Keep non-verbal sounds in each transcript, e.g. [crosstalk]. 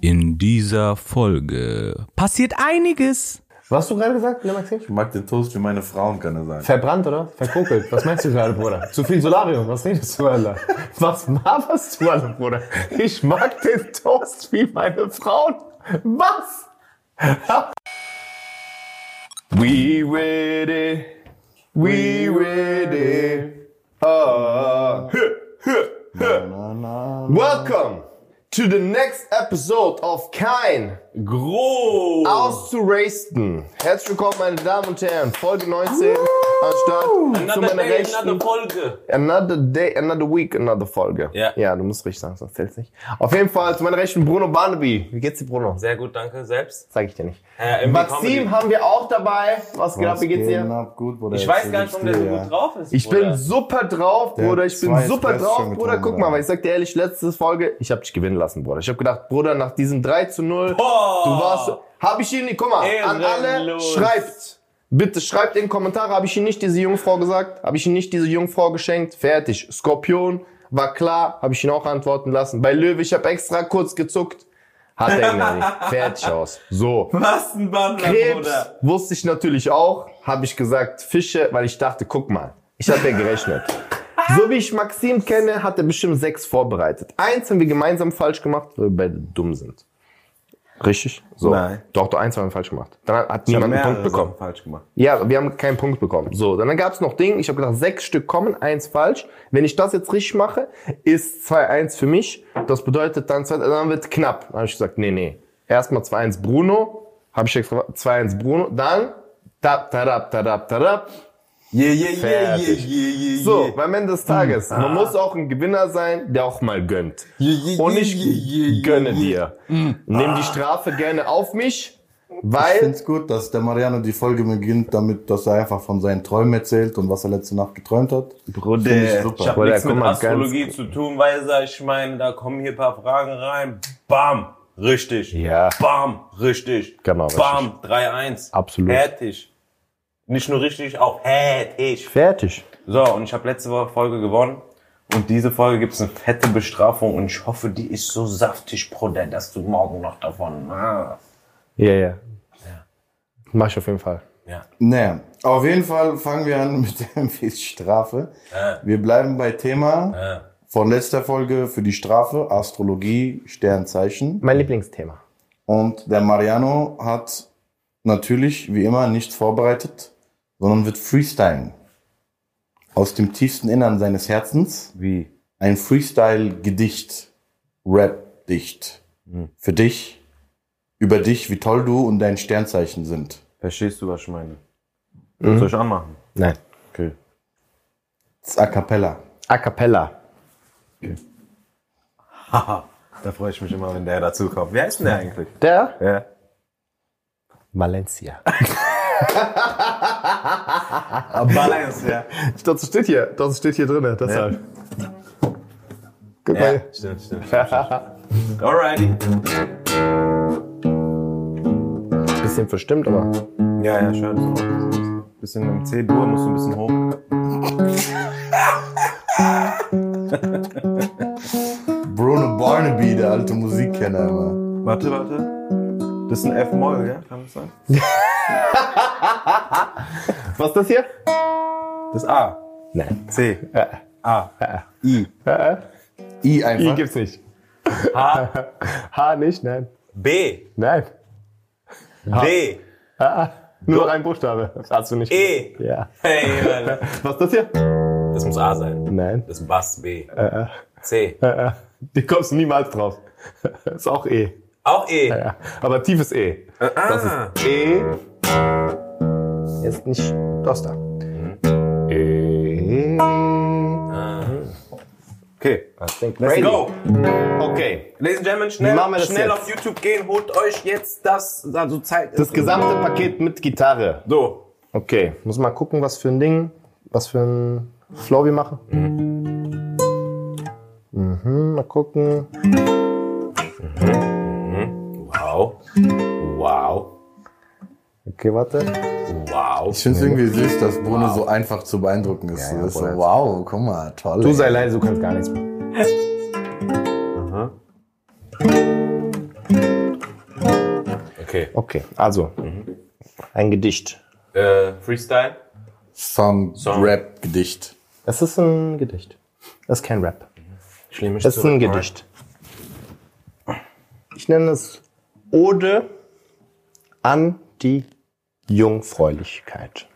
In dieser Folge passiert einiges. Was hast du gerade gesagt, ne Maxim? Ich mag den Toast wie meine Frauen, kann er sein. Verbrannt, oder? Verkunkelt. Was meinst du gerade, Bruder? Zu viel Solarium. Was redest du, Alter? Was laberst du, Alter, Bruder? Ich mag den Toast wie meine Frauen. Was? We ready. We ready. Oh. Welcome to the next episode of Kein Groß. auszurasten. Herzlich willkommen, meine Damen und Herren. Folge 19 am Start. Zu meiner Rechten. Folge. Another day, another week, another Folge. Ja. Ja, du musst richtig sagen, sonst zählt's nicht. Auf jeden Fall zu meiner Rechten Bruno Barnaby. Wie geht's dir, Bruno? Sehr gut, danke. Selbst? Sag ich dir nicht. Äh, im Maxim Comedy. haben wir auch dabei. Was geht ab? Wie geht's dir? Ab, gut, Bruder. Ich weiß gar nicht, warum der so ja. gut drauf ist. Ich Bruder. bin super drauf, Der Bruder. Ich bin super Espresso drauf, Bruder. Guck mal, weil ich sag dir ehrlich, letzte Folge, ich hab dich gewinnen lassen, Bruder. Ich hab gedacht, Bruder, nach diesem 3 zu 0, Boah. du warst, hab ich ihn nicht, guck mal, an alle, Ehrenlos. schreibt. Bitte schreibt in die Kommentare, habe ich Ihnen nicht diese Jungfrau gesagt? Habe ich Ihnen nicht diese Jungfrau geschenkt? Fertig. Skorpion, war klar, habe ich ihn auch antworten lassen. Bei Löwe, ich habe extra kurz gezuckt. Hat er ihn nicht. [laughs] Fertig aus. So. Was ein Bandler, Krebs wusste ich natürlich auch, habe ich gesagt Fische, weil ich dachte, guck mal, ich habe ja gerechnet. [laughs] So wie ich Maxim kenne, hat er bestimmt sechs vorbereitet. Eins haben wir gemeinsam falsch gemacht, weil wir beide dumm sind. Richtig? So. Nein. Doch, doch, eins haben wir falsch gemacht. Dann hat Ich niemand einen Punkt bekommen. Sachen falsch gemacht. Ja, wir haben keinen Punkt bekommen. So, dann gab es noch Ding. Ich habe gedacht, sechs Stück kommen, eins falsch. Wenn ich das jetzt richtig mache, ist 2-1 für mich. Das bedeutet dann, zwei- dann wird knapp. Dann habe ich gesagt, nee, nee. Erstmal 2-1 Bruno. Habe ich extra 2-1 Bruno. Dann tap, tadap, tadap, tadap. Yeah, yeah, yeah, yeah, Fertig. yeah, yeah, So, beim Ende des Tages. Man muss auch ein Gewinner sein, der auch mal gönnt. Yeah, yeah, Und ich yeah, yeah, yeah, gönne yeah. dir. Nimm die Strafe gerne auf mich, Ich weil find's gut, dass der Mariano die Folge beginnt, damit, dass er einfach von seinen Träumen erzählt und was er letzte Nacht geträumt hat. Bruder, ich ich super. habe Bruder, nichts mit Astrologie zu tun, weil ich meine, da kommen hier ein paar Fragen rein. Bam, richtig. Ja. Bam, richtig. Genau, Bam, 3-1. Absolut. Fertig. Nicht nur richtig, auch fertig. fertig. So, und ich habe letzte Woche Folge gewonnen. Und diese Folge gibt's eine fette Bestrafung. Und ich hoffe, die ist so saftig, Bruder, dass du morgen noch davon. Ah. Ja, ja. Mach ich auf jeden Fall. Ja. Naja, auf jeden Fall fangen wir an [laughs] mit der Strafe. Wir bleiben bei Thema Ja. von letzter Folge für die Strafe, Astrologie, Sternzeichen. Mein Lieblingsthema. Und der Mariano hat natürlich, wie immer, nichts vorbereitet, sondern wird freestylen. Aus dem tiefsten Innern seines Herzens. Wie? Ein Freestyle-Gedicht, Rap-Dicht. Für dich, über dich, wie toll du und dein Sternzeichen sind. Verstehst du, was ich meine? Mhm. Soll ich anmachen? Nein. Okay. Das ist A Cappella. A cappella. Haha. Da freue ich mich immer, wenn der dazu kommt. Wer ist denn der eigentlich? Der? Ja. Valencia. [laughs] [laughs] Balance, ja. Das steht hier. Das steht hier drin. Deshalb. Guck Ja, mal. stimmt, stimmt. Alrighty. Bisschen verstimmt, aber. Ja, ja, schön. So. Bisschen im C-Dur musst du ein bisschen hoch. [laughs] Bruno Barnaby, der alte Musikkenner immer. Warte, warte. Das ist ein F-Moll, ja? Kann das sein? [laughs] Was ist das hier? Das A. Nein. C. Äh, A. I. äh, I I einfach. gibt's nicht. H. [laughs] H nicht, nein. B. Nein. D. Ah, nur ein Buchstabe. Das hast du nicht. E. Ja. Hey, Alter. Was ist das hier? Das muss A sein. Nein. Das ist Bass B. Äh, C. äh, äh. Die kommst du niemals drauf. [laughs] ist auch E. Auch E. Ja. Aber tiefes E. Das Ah. ist E. Ist nicht das da. E. Okay. Let's go. Okay. Ladies and Gentlemen, schnell, das schnell jetzt? auf YouTube gehen, holt euch jetzt das, also Zeit. Das gesamte Paket mit Gitarre. So. Okay. Muss mal gucken, was für ein Ding, was für ein Flow wir machen. Mhm. Mal gucken. Wow. Wow. Okay, warte. Wow. Ich finde es irgendwie süß, dass Bruno so einfach zu beeindrucken ist. Ja, ja, so, wow, guck mal, toll. Du ey. sei leise, du kannst gar nichts machen. Okay. Okay, also ein Gedicht. Äh, Freestyle? Song, Song. Rap, Gedicht. Es ist ein Gedicht. Es ist kein Rap. Ich mich Es ist ein Gedicht. Ich nenne es Ode an die Jungfräulichkeit.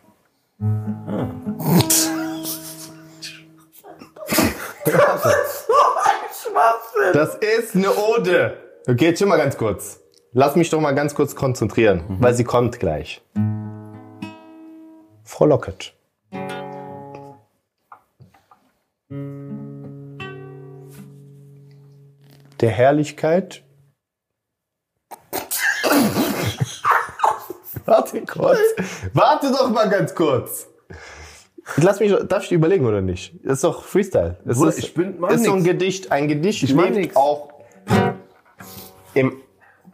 Das ist eine Ode. Okay, jetzt schon mal ganz kurz. Lass mich doch mal ganz kurz konzentrieren, weil sie kommt gleich. Frau Lockett. Der Herrlichkeit. [laughs] Warte kurz. Warte doch mal ganz kurz. Lass mich, darf ich überlegen oder nicht? Das ist doch Freestyle. Es Bruder, ist, ich bin- mach ist so ein. Gedicht. Ein Gedicht mach lebt nix. auch im,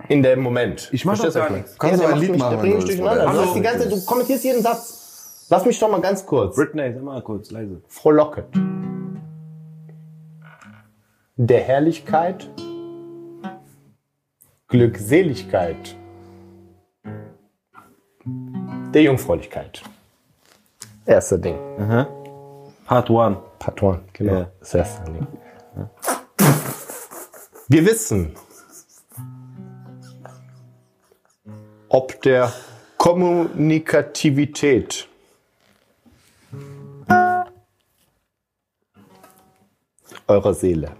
in dem Moment. Ich mach Verstehst doch du, gar ich nichts. Kannst ja, du ein Lied mich, machen, du mich durcheinander. oder? Du, hast Hallo. die ganze, du kommentierst jeden Satz. Lass mich doch mal ganz kurz. Britney, sag mal kurz, leise. Frohlocket. Der Herrlichkeit, Glückseligkeit, der Jungfräulichkeit. Erster Ding. Part 1. Patron, genau. Ja. Das erste Ding. Wir wissen, ob der Kommunikativität eurer Seele.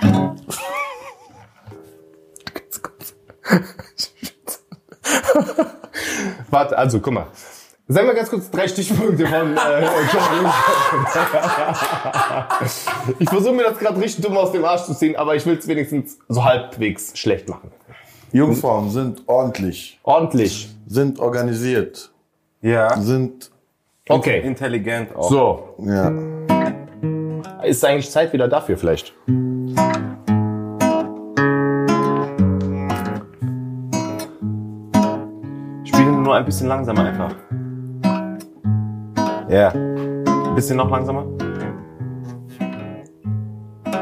[laughs] Warte, also guck mal. Sagen wir ganz kurz drei Stichpunkte von äh, [laughs] Ich versuche mir das gerade richtig dumm aus dem Arsch zu ziehen, aber ich will es wenigstens so halbwegs schlecht machen. Jungfrauen sind ordentlich, Ordentlich. sind organisiert, Ja. sind, Okay. Intelligent auch. So. ja. Ist eigentlich Zeit wieder dafür vielleicht? Nur ein bisschen langsamer einfach. Ja. Ein bisschen noch langsamer.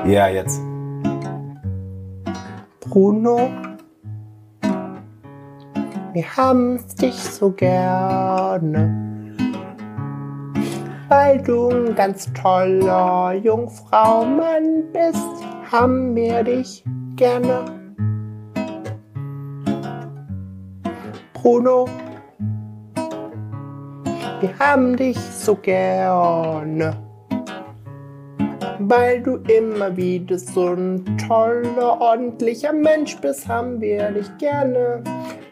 Ja, jetzt. Bruno, wir haben dich so gerne, weil du ein ganz toller Jungfraumann bist, haben wir dich gerne. Bruno, wir haben dich so gerne weil du immer wieder so ein toller, ordentlicher Mensch bist, haben wir dich gerne.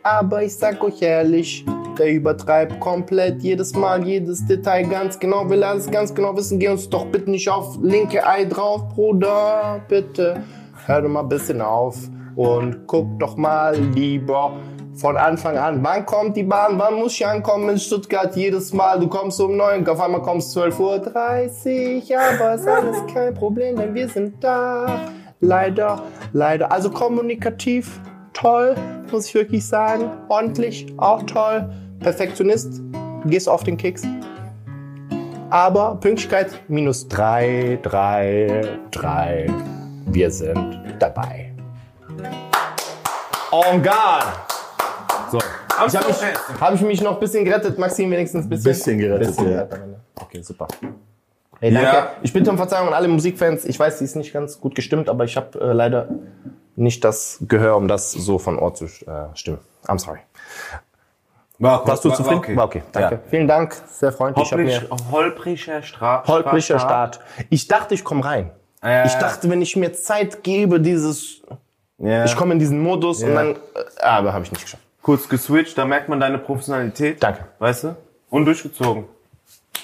Aber ich sag euch ehrlich, der übertreibt komplett jedes Mal, jedes Detail ganz genau, will alles ganz genau wissen. Geh uns doch bitte nicht auf linke Ei drauf, Bruder. Bitte hör doch mal ein bisschen auf und guck doch mal lieber von Anfang an. Wann kommt die Bahn? Wann muss ich ankommen in Stuttgart? Jedes Mal, du kommst um 9, auf einmal kommst 12.30 Uhr. Aber ist alles kein Problem, denn wir sind da. Leider, leider. Also kommunikativ, toll, muss ich wirklich sagen. Ordentlich, auch toll. Perfektionist, gehst auf den Keks. Aber Pünktlichkeit minus 3, 3, 3. Wir sind dabei. En garde! So. Ich habe mich, hab ich mich noch ein bisschen gerettet, Maxim wenigstens ein bisschen. Bisschen gerettet, ja. gerettet. Okay, super. Hey, danke. Ja. Ich bitte um Verzeihung an alle Musikfans. Ich weiß, sie ist nicht ganz gut gestimmt, aber ich habe äh, leider nicht das Gehör, um das so von Ort zu äh, stimmen. I'm sorry. War, Warst du zufrieden? Okay. War okay. Danke. Ja. Vielen Dank. Sehr freundlich. Holprig, holpriger Start. holpriger Start. Ich dachte, ich komme rein. Ja. Ich dachte, wenn ich mir Zeit gebe, dieses, Ja. ich komme in diesen Modus und Ja. dann, äh, aber habe ich nicht geschafft. Kurz geswitcht, da merkt man deine Professionalität. Danke. Weißt du? Und durchgezogen.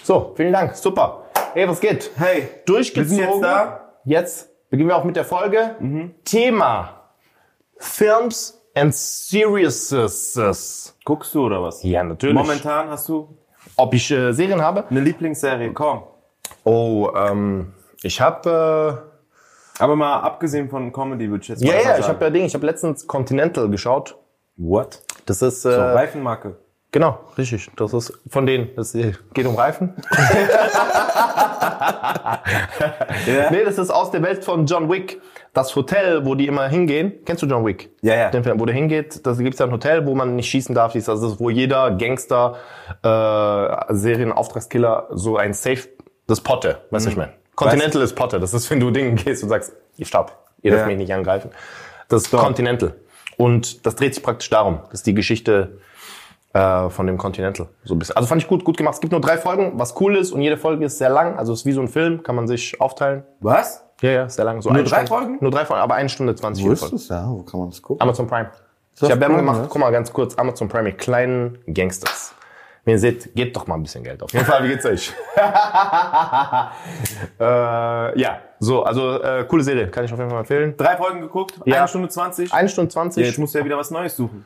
So, vielen Dank. Super. Hey, was geht? Hey, Durchgezogen. wir sind jetzt da. Jetzt beginnen wir auch mit der Folge. Thema Films and Series. Guckst du oder was? Ja, natürlich. Momentan hast du Ob ich äh, Serien habe? eine Lieblingsserie. Komm. Oh, ähm, ich habe Aber mal abgesehen von Comedy würde ich jetzt äh, mal ja, ja, ich habe ja Ding, ich habe letztens Continental geschaut. What? Das ist äh, So, Reifenmarke. Genau, richtig. Das ist von denen. Das geht um Reifen. [laughs] Nee, das ist aus der Welt von John Wick. Das Hotel, wo die immer hingehen. Kennst du John Wick? Ja, ja. Den Film, wo der hingeht, da gibt's ja ein Hotel, wo man nicht schießen darf. Das ist, wo jeder Gangster, äh, Serienauftragskiller so ein Safe, das Potte, weißt du, ich meine. Continental ist Potte. Das ist, wenn du Dingen gehst und sagst, ich stopp, ihr dürft Ja. mich nicht angreifen. Das ist Continental. Und das dreht sich praktisch darum. Das ist die Geschichte äh, von dem Continental. So ein bisschen. Also fand ich gut, gut gemacht. Es gibt nur drei Folgen, was cool ist und jede Folge ist sehr lang. Also es ist wie so ein Film, kann man sich aufteilen. Was? Ja, ja, sehr lang. So Nur eine drei Stunde, Folgen? Nur drei Folgen, aber eine Stunde 20 Wo ist das? Ja, wo kann man das gucken? Amazon Prime. Ich habe Werbung gemacht, ja? guck mal ganz kurz, Amazon Prime mit kleinen Gangsters. Wenn ihr seht, gebt doch mal ein bisschen Geld. Auf jeden Fall, wie geht's euch? [laughs] äh, ja, so, also äh, coole Serie, kann ich auf jeden Fall empfehlen. Drei Folgen geguckt, Ja. eine Stunde 20. Eine Stunde 20. Ja, jetzt musst du ja wieder was Neues suchen.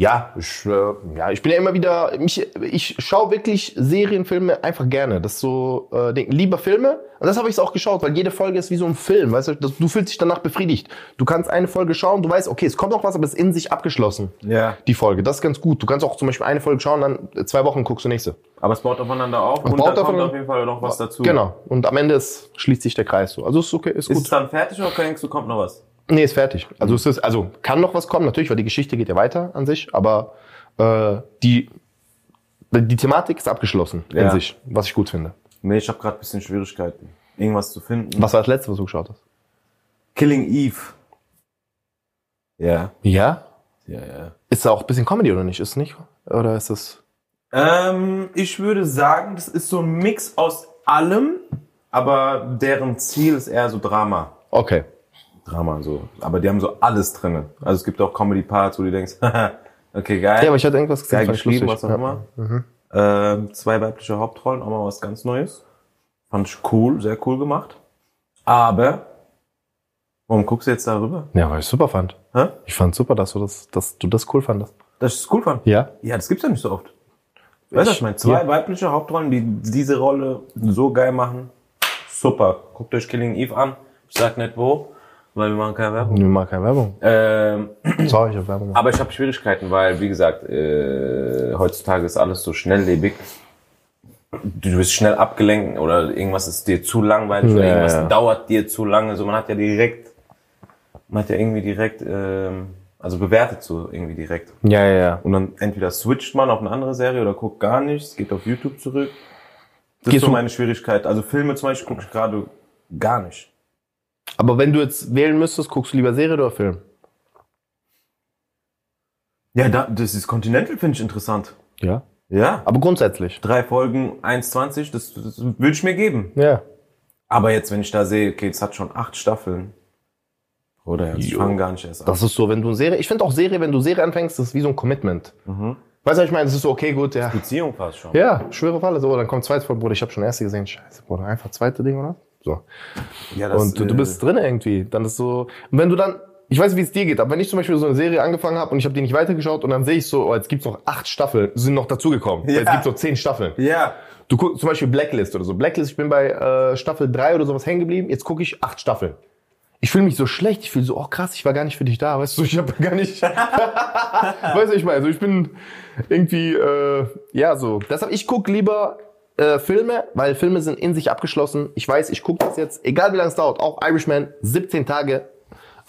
Ja, ich, äh, ja, ich bin ja immer wieder, mich, ich schaue wirklich Serienfilme einfach gerne. Das ist so, äh, Ding. lieber Filme. Und das habe ich auch geschaut, weil jede Folge ist wie so ein Film, weißt du, das, du fühlst dich danach befriedigt. Du kannst eine Folge schauen, du weißt, okay, es kommt noch was, aber es ist in sich abgeschlossen. Ja. Die Folge, das ist ganz gut. Du kannst auch zum Beispiel eine Folge schauen, dann zwei Wochen guckst du nächste. Aber es baut aufeinander auf und baut da kommt auf jeden Fall noch was dazu. Genau. Und am Ende ist, schließt sich der Kreis so. Also ist okay, ist Ist gut. es dann fertig oder denkst du, kommt noch was? Nee, ist fertig. Also es ist, also kann noch was kommen, natürlich, weil die Geschichte geht ja weiter an sich, aber äh, die, die Thematik ist abgeschlossen in Ja. sich, was ich gut finde. Nee, ich habe gerade ein bisschen Schwierigkeiten, irgendwas zu finden. Was war das letzte, was du geschaut hast? Killing Eve. Ja. Ja? Ja, ja. Ist da auch ein bisschen Comedy oder nicht? Ist es nicht? Oder ist es. Ähm, ich würde sagen, das ist so ein Mix aus allem, aber deren Ziel ist eher so Drama. Okay. Drama so. Aber die haben so alles drinne. Also es gibt auch Comedy-Parts, wo du denkst, [laughs] okay, geil. Ja, aber ich hatte irgendwas gesehen. geil geschrieben, was auch immer. Ähm, zwei weibliche Hauptrollen, auch mal was ganz Neues. Fand ich cool, sehr cool gemacht. Aber, warum guckst du jetzt darüber? Ja, weil ich super fand. Hä? Ich fand super, dass du das, dass du das cool fandest. Dass ich es cool fand. Ja? Ja, das gibt's ja nicht so oft. Weißt du, ich meine? Zwei Ja. weibliche Hauptrollen, die diese Rolle so geil machen. Super. Guckt euch Killing Eve an. Ich sag nicht wo, weil wir machen keine Werbung. Ich mag keine Werbung. Ähm, [clears throat] Sorry, ich hab Werbung. aber ich habe Schwierigkeiten, weil, wie gesagt, äh, heutzutage ist alles so schnelllebig. Du bist schnell abgelenkt oder irgendwas ist dir zu langweilig oder Ja, irgendwas ja. dauert dir zu lange. So, man hat ja direkt, man hat ja irgendwie direkt, ähm, also bewertet so irgendwie direkt. Ja, ja, ja. Und dann entweder switcht man auf eine andere Serie oder guckt gar nichts, geht auf YouTube zurück. Das Gehst ist so meine Schwierigkeit. Also Filme zum Beispiel gucke ich gerade gar nicht. Aber wenn du jetzt wählen müsstest, guckst du lieber Serie oder Film? Ja, da, das ist Continental, finde ich interessant. Ja. Ja. Aber grundsätzlich. Drei Folgen, 1,20, das, das würde ich mir geben. Ja. Aber jetzt, wenn ich da sehe, okay, es hat schon acht Staffeln. Oder jetzt, ich Jo. fange gar nicht erst an. Das ist so, wenn du eine Serie, ich finde auch Serie, wenn du Serie anfängst, das ist wie so ein Commitment. Weißt du, was ich meine? Das ist so, okay, gut, ja. Beziehung fast schon. Ja, schwere Falle, so, dann kommt zweite Folge, Bruder, ich habe schon erste gesehen, scheiße, Bruder, einfach zweite Ding, oder? So. Ja, Und du, du äh, bist drin irgendwie, dann ist so, und wenn du dann, ich weiß nicht, wie es dir geht, aber wenn ich zum Beispiel so eine Serie angefangen habe und ich habe die nicht weitergeschaut und dann sehe ich so, oh, jetzt gibt's noch acht Staffeln, sind noch dazugekommen. Ja. Es gibt so zehn Staffeln. Ja. Du guckst zum Beispiel Blacklist oder so. Blacklist, ich bin bei äh, Staffel 3 oder sowas hängen geblieben. Jetzt gucke ich acht Staffeln. Ich fühle mich so schlecht. Ich fühle so, oh krass, ich war gar nicht für dich da. Weißt du, ich habe gar nicht. [laughs] weißt du, ich meine, also ich bin irgendwie, äh, ja, so. Deshalb, ich guck lieber äh, Filme, weil Filme sind in sich abgeschlossen. Ich weiß, ich gucke das jetzt, egal wie lange es dauert. Auch Irishman, 17 Tage.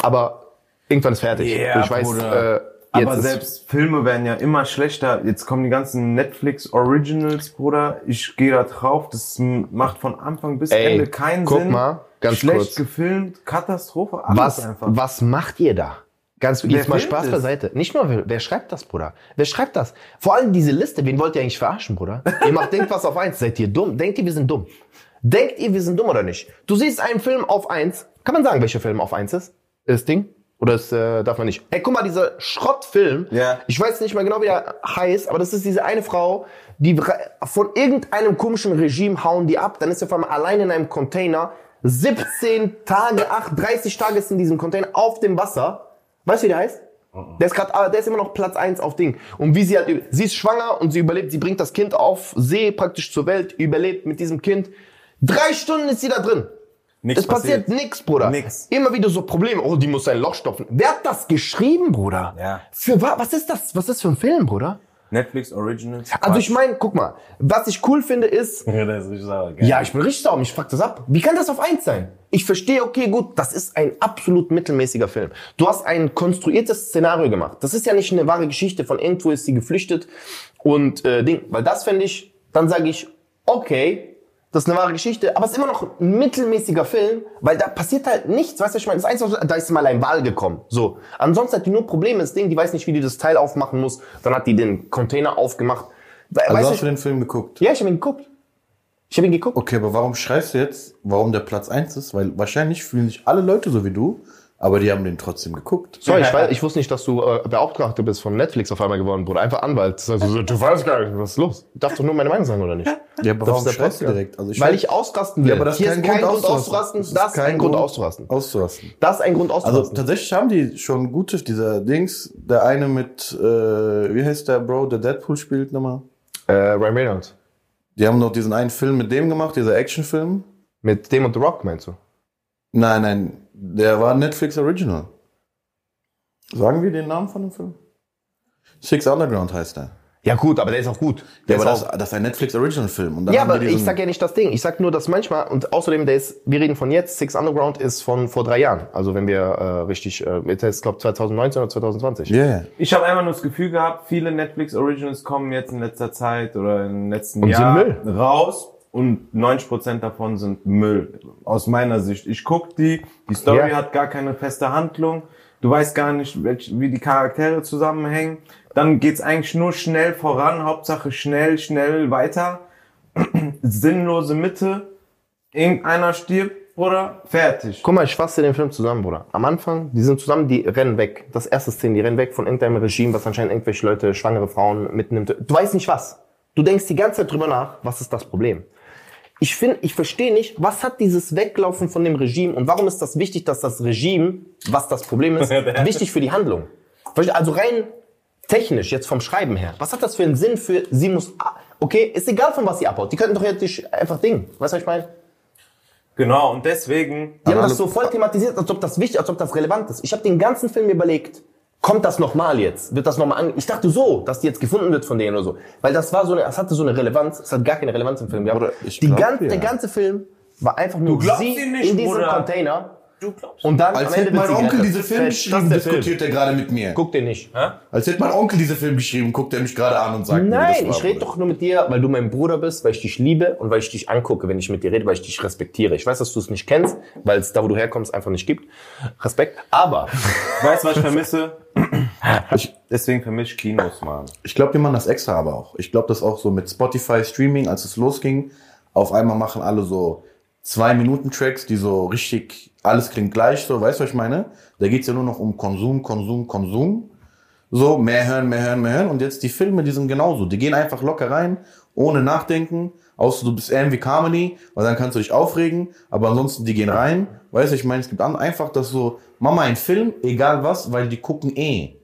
Aber irgendwann ist fertig. Und ich weiß, Bruder. äh, jetzt Aber selbst Filme werden ja immer schlechter. Jetzt kommen die ganzen Netflix Originals, Bruder. Ich gehe da drauf. Das macht von Anfang bis Ey, Ende keinen guck Sinn. mal, ganz Schlecht kurz. gefilmt, Katastrophe, alles was, einfach. was macht ihr da? Ganz jetzt mal Spaß es? beiseite. Nicht nur, wer, wer schreibt das, Bruder? Wer schreibt das? Vor allem diese Liste, wen wollt ihr eigentlich verarschen, Bruder? ihr macht, denkt was auf eins. Seid ihr dumm? Denkt ihr, wir sind dumm? Denkt ihr, wir sind dumm oder nicht? Du siehst einen Film auf eins. Kann man sagen, welcher Film auf eins ist? Das Ding? Oder das, äh, darf man nicht? Ey, guck mal, dieser Schrottfilm. Ja. Ich weiß nicht mehr genau, wie er heißt, aber das ist diese eine Frau, die von irgendeinem komischen Regime hauen die ab. Dann ist sie auf einmal allein in einem Container. 17 Tage, 8, 30 Tage ist in diesem Container auf dem Wasser. Weißt du, wie der heißt? Der ist gerade, der ist immer noch Platz eins auf Ding. Und wie sie halt, sie ist schwanger und sie überlebt, sie bringt das Kind auf See praktisch zur Welt, überlebt mit diesem Kind. Drei Stunden ist sie da drin. Nichts Es passiert, nix, Bruder. Nix. Immer wieder so Probleme. Oh, die muss sein Loch stopfen. Wer hat das geschrieben, Bruder? Ja. Für wa was ist das? Was ist das für ein Film, Bruder? Netflix Originals. Also ich meine, guck mal, was ich cool finde ist, [laughs] Ja, das ist richtig sauer, gell? ja, ich bin richtig sauer, mich fragt das ab. Wie kann das auf eins sein? Ich verstehe, okay, gut, das ist ein absolut mittelmäßiger Film. Du hast ein konstruiertes Szenario gemacht. Das ist ja nicht eine wahre Geschichte, von irgendwo ist sie geflüchtet und äh, Ding. Weil das fände ich, dann sage ich, okay, das ist eine wahre Geschichte, aber es ist immer noch ein mittelmäßiger Film, weil da passiert halt nichts, weißt du, ich meine, das Einzige, da ist mal ein Wal gekommen, so. Ansonsten hat die nur Probleme, das Ding, die weiß nicht, wie die das Teil aufmachen muss, dann hat die den Container aufgemacht. Also weißt hast du du, den Film geguckt? ja, ich habe ihn geguckt. Ich habe ihn geguckt. Okay, aber warum schreist du jetzt, warum der Platz 1 ist? Weil wahrscheinlich fühlen sich alle Leute so wie du, aber die haben den trotzdem geguckt. So, ich, weiß, ich wusste nicht, dass du äh, Beauftragter bist von Netflix auf einmal geworden, Bruder. Einfach Anwalt. Also, so, du weißt gar nicht, was ist los? Ich darf doch nur meine Meinung sagen, oder nicht? Ja, aber Das warum ist der schreist du direkt? Also Weil weiß- ich ausrasten will. Ja, aber das ist Hier kein ist kein Grund Grund auszurasten. auszurasten. Das ist ein Grund auszurasten. Auszurasten. Das ist ein Grund Also auszurasten. tatsächlich haben die schon gute, dieser Dings, der eine mit, äh, wie heißt der Bro, der Deadpool spielt nochmal? äh, Ryan Reynolds. Die haben noch diesen einen Film mit dem gemacht, dieser Actionfilm. Mit dem und The Rock, meinst du? Nein, nein, der war Netflix Original. Sagen wir den Namen von dem Film? Six Underground heißt der. Ja gut, aber der ist auch gut. Ja, Der aber ist das, auch, das ist ein Netflix Original Film. Und dann ja, haben aber ich sag ja nicht das Ding. Ich sag nur, dass manchmal, und außerdem, der ist, wir reden von jetzt, Six Underground ist von vor drei Jahren. Also wenn wir äh, richtig, äh, jetzt ist glaube 2019 oder 2020. Ja, ja. Ich habe einfach nur das Gefühl gehabt, viele Netflix Originals kommen jetzt in letzter Zeit oder im letzten Und Jahr sind Müll. raus und 90% davon sind Müll. Aus meiner Sicht. Ich guck die, die Story Ja. hat gar keine feste Handlung. Du weißt gar nicht, welch, wie die Charaktere zusammenhängen. Dann geht's eigentlich nur schnell voran, Hauptsache schnell, schnell weiter. [clears throat] Sinnlose Mitte. Irgendeiner stirbt, oder? Fertig. Guck mal, ich fasse den Film zusammen, Bruder. Am Anfang, die sind zusammen, die rennen weg. Das erste Szene, die rennen weg von irgendeinem Regime, was anscheinend irgendwelche Leute, schwangere Frauen mitnimmt. Du weißt nicht was. Du denkst die ganze Zeit drüber nach, was ist das Problem? Ich finde, ich verstehe nicht, was hat dieses Weglaufen von dem Regime und warum ist das wichtig, dass das Regime, was das Problem ist, [laughs] wichtig für die Handlung? Also rein technisch, jetzt vom Schreiben her, was hat das für einen Sinn für, sie muss, okay, ist egal von was sie abhaut. Die könnten doch jetzt nicht einfach Ding. Weißt du, was ich meine? Genau, und deswegen Die haben das so voll thematisiert, als ob das wichtig, als ob das relevant ist. Ich habe den ganzen Film überlegt, kommt das nochmal jetzt? Wird das nochmal an? Ich dachte so, dass die jetzt gefunden wird von denen oder so. Weil das war so eine, es hatte so eine Relevanz, es hat gar keine Relevanz im Film gehabt. Bruder, ich die glaub gan dir. Der ganze Film war einfach nur sie nicht, in diesem Bruder. Container. Du glaubst. Und dann Als hätte mein Onkel diese Film Fett, das geschrieben, ist der Film. diskutiert er gerade mit mir. Guck den nicht. Als hätte mein Onkel diese Film geschrieben, guckt er mich gerade an und sagt mir, Nein, das war, ich rede doch nur mit dir, weil du mein Bruder bist, weil ich dich liebe und weil ich dich angucke, wenn ich mit dir rede, weil ich dich respektiere. Ich weiß, dass du es nicht kennst, weil es da, wo du herkommst, einfach nicht gibt. Respekt. Aber [laughs] Weißt du, was ich vermisse? Deswegen vermisse ich Kinos, Mann. Ich glaube, die machen das extra aber auch. Ich glaube, das auch so mit Spotify Streaming, als es losging, auf einmal machen alle so zwei Minuten Tracks, die so richtig, alles klingt gleich, so, weißt du, was ich meine? Da geht's ja nur noch um Konsum, Konsum, Konsum. So, mehr hören, mehr hören, mehr hören. Und jetzt die Filme, die sind genauso. Die gehen einfach locker rein, ohne nachdenken. Außer du bist eher wie Comedy, weil dann kannst du dich aufregen. Aber ansonsten, die gehen rein. Weißt du, ich meine, es gibt einfach das so, Mama, ein Film, egal was, weil die gucken eh.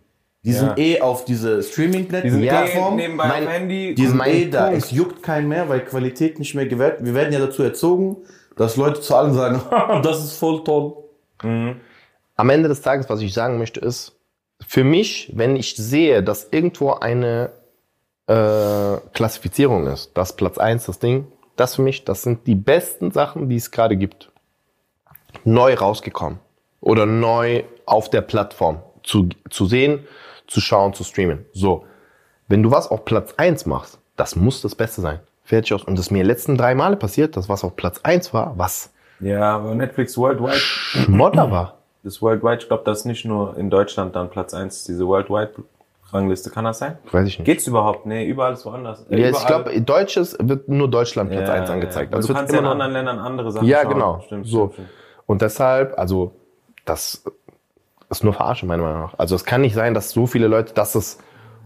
Die sind eh auf diese Streaming-Plattform. eh nebenbei mein- am Handy. Die sind Mein eh da. Es juckt keinen mehr, weil Qualität nicht mehr gewährt. Wir werden ja dazu erzogen, dass Leute zu allen sagen, [laughs] das ist voll toll. am Ende des Tages, was ich sagen möchte, ist, für mich, wenn ich sehe, dass irgendwo eine äh, Klassifizierung ist, das Platz eins, das Ding, das für mich, das sind die besten Sachen, die es gerade gibt. Neu rausgekommen oder neu auf der Plattform zu, zu sehen, zu schauen, zu streamen. So, wenn du was auf Platz eins machst, das muss das Beste sein. Fertig aus. Und das ist mir letzten drei Male passiert, dass was auf Platz eins war, was Ja, aber Netflix Worldwide, Modder war. das Worldwide, ich glaube, das ist nicht nur in Deutschland dann Platz 1, diese Worldwide-Rangliste. Kann das sein? Weiß ich nicht. Geht's überhaupt? Nee, überall ist woanders. Äh, Ja, ich glaube, Deutsches wird nur Deutschland Platz 1 ja, angezeigt. Ja. Also du kannst wird ja in immer anderen Ländern andere Sachen Ja, schauen. genau. Stimmt, so. stimmt. Und deshalb, also, das ist nur Verarsche, meiner Meinung nach. Also, es kann nicht sein, dass so viele Leute, dass es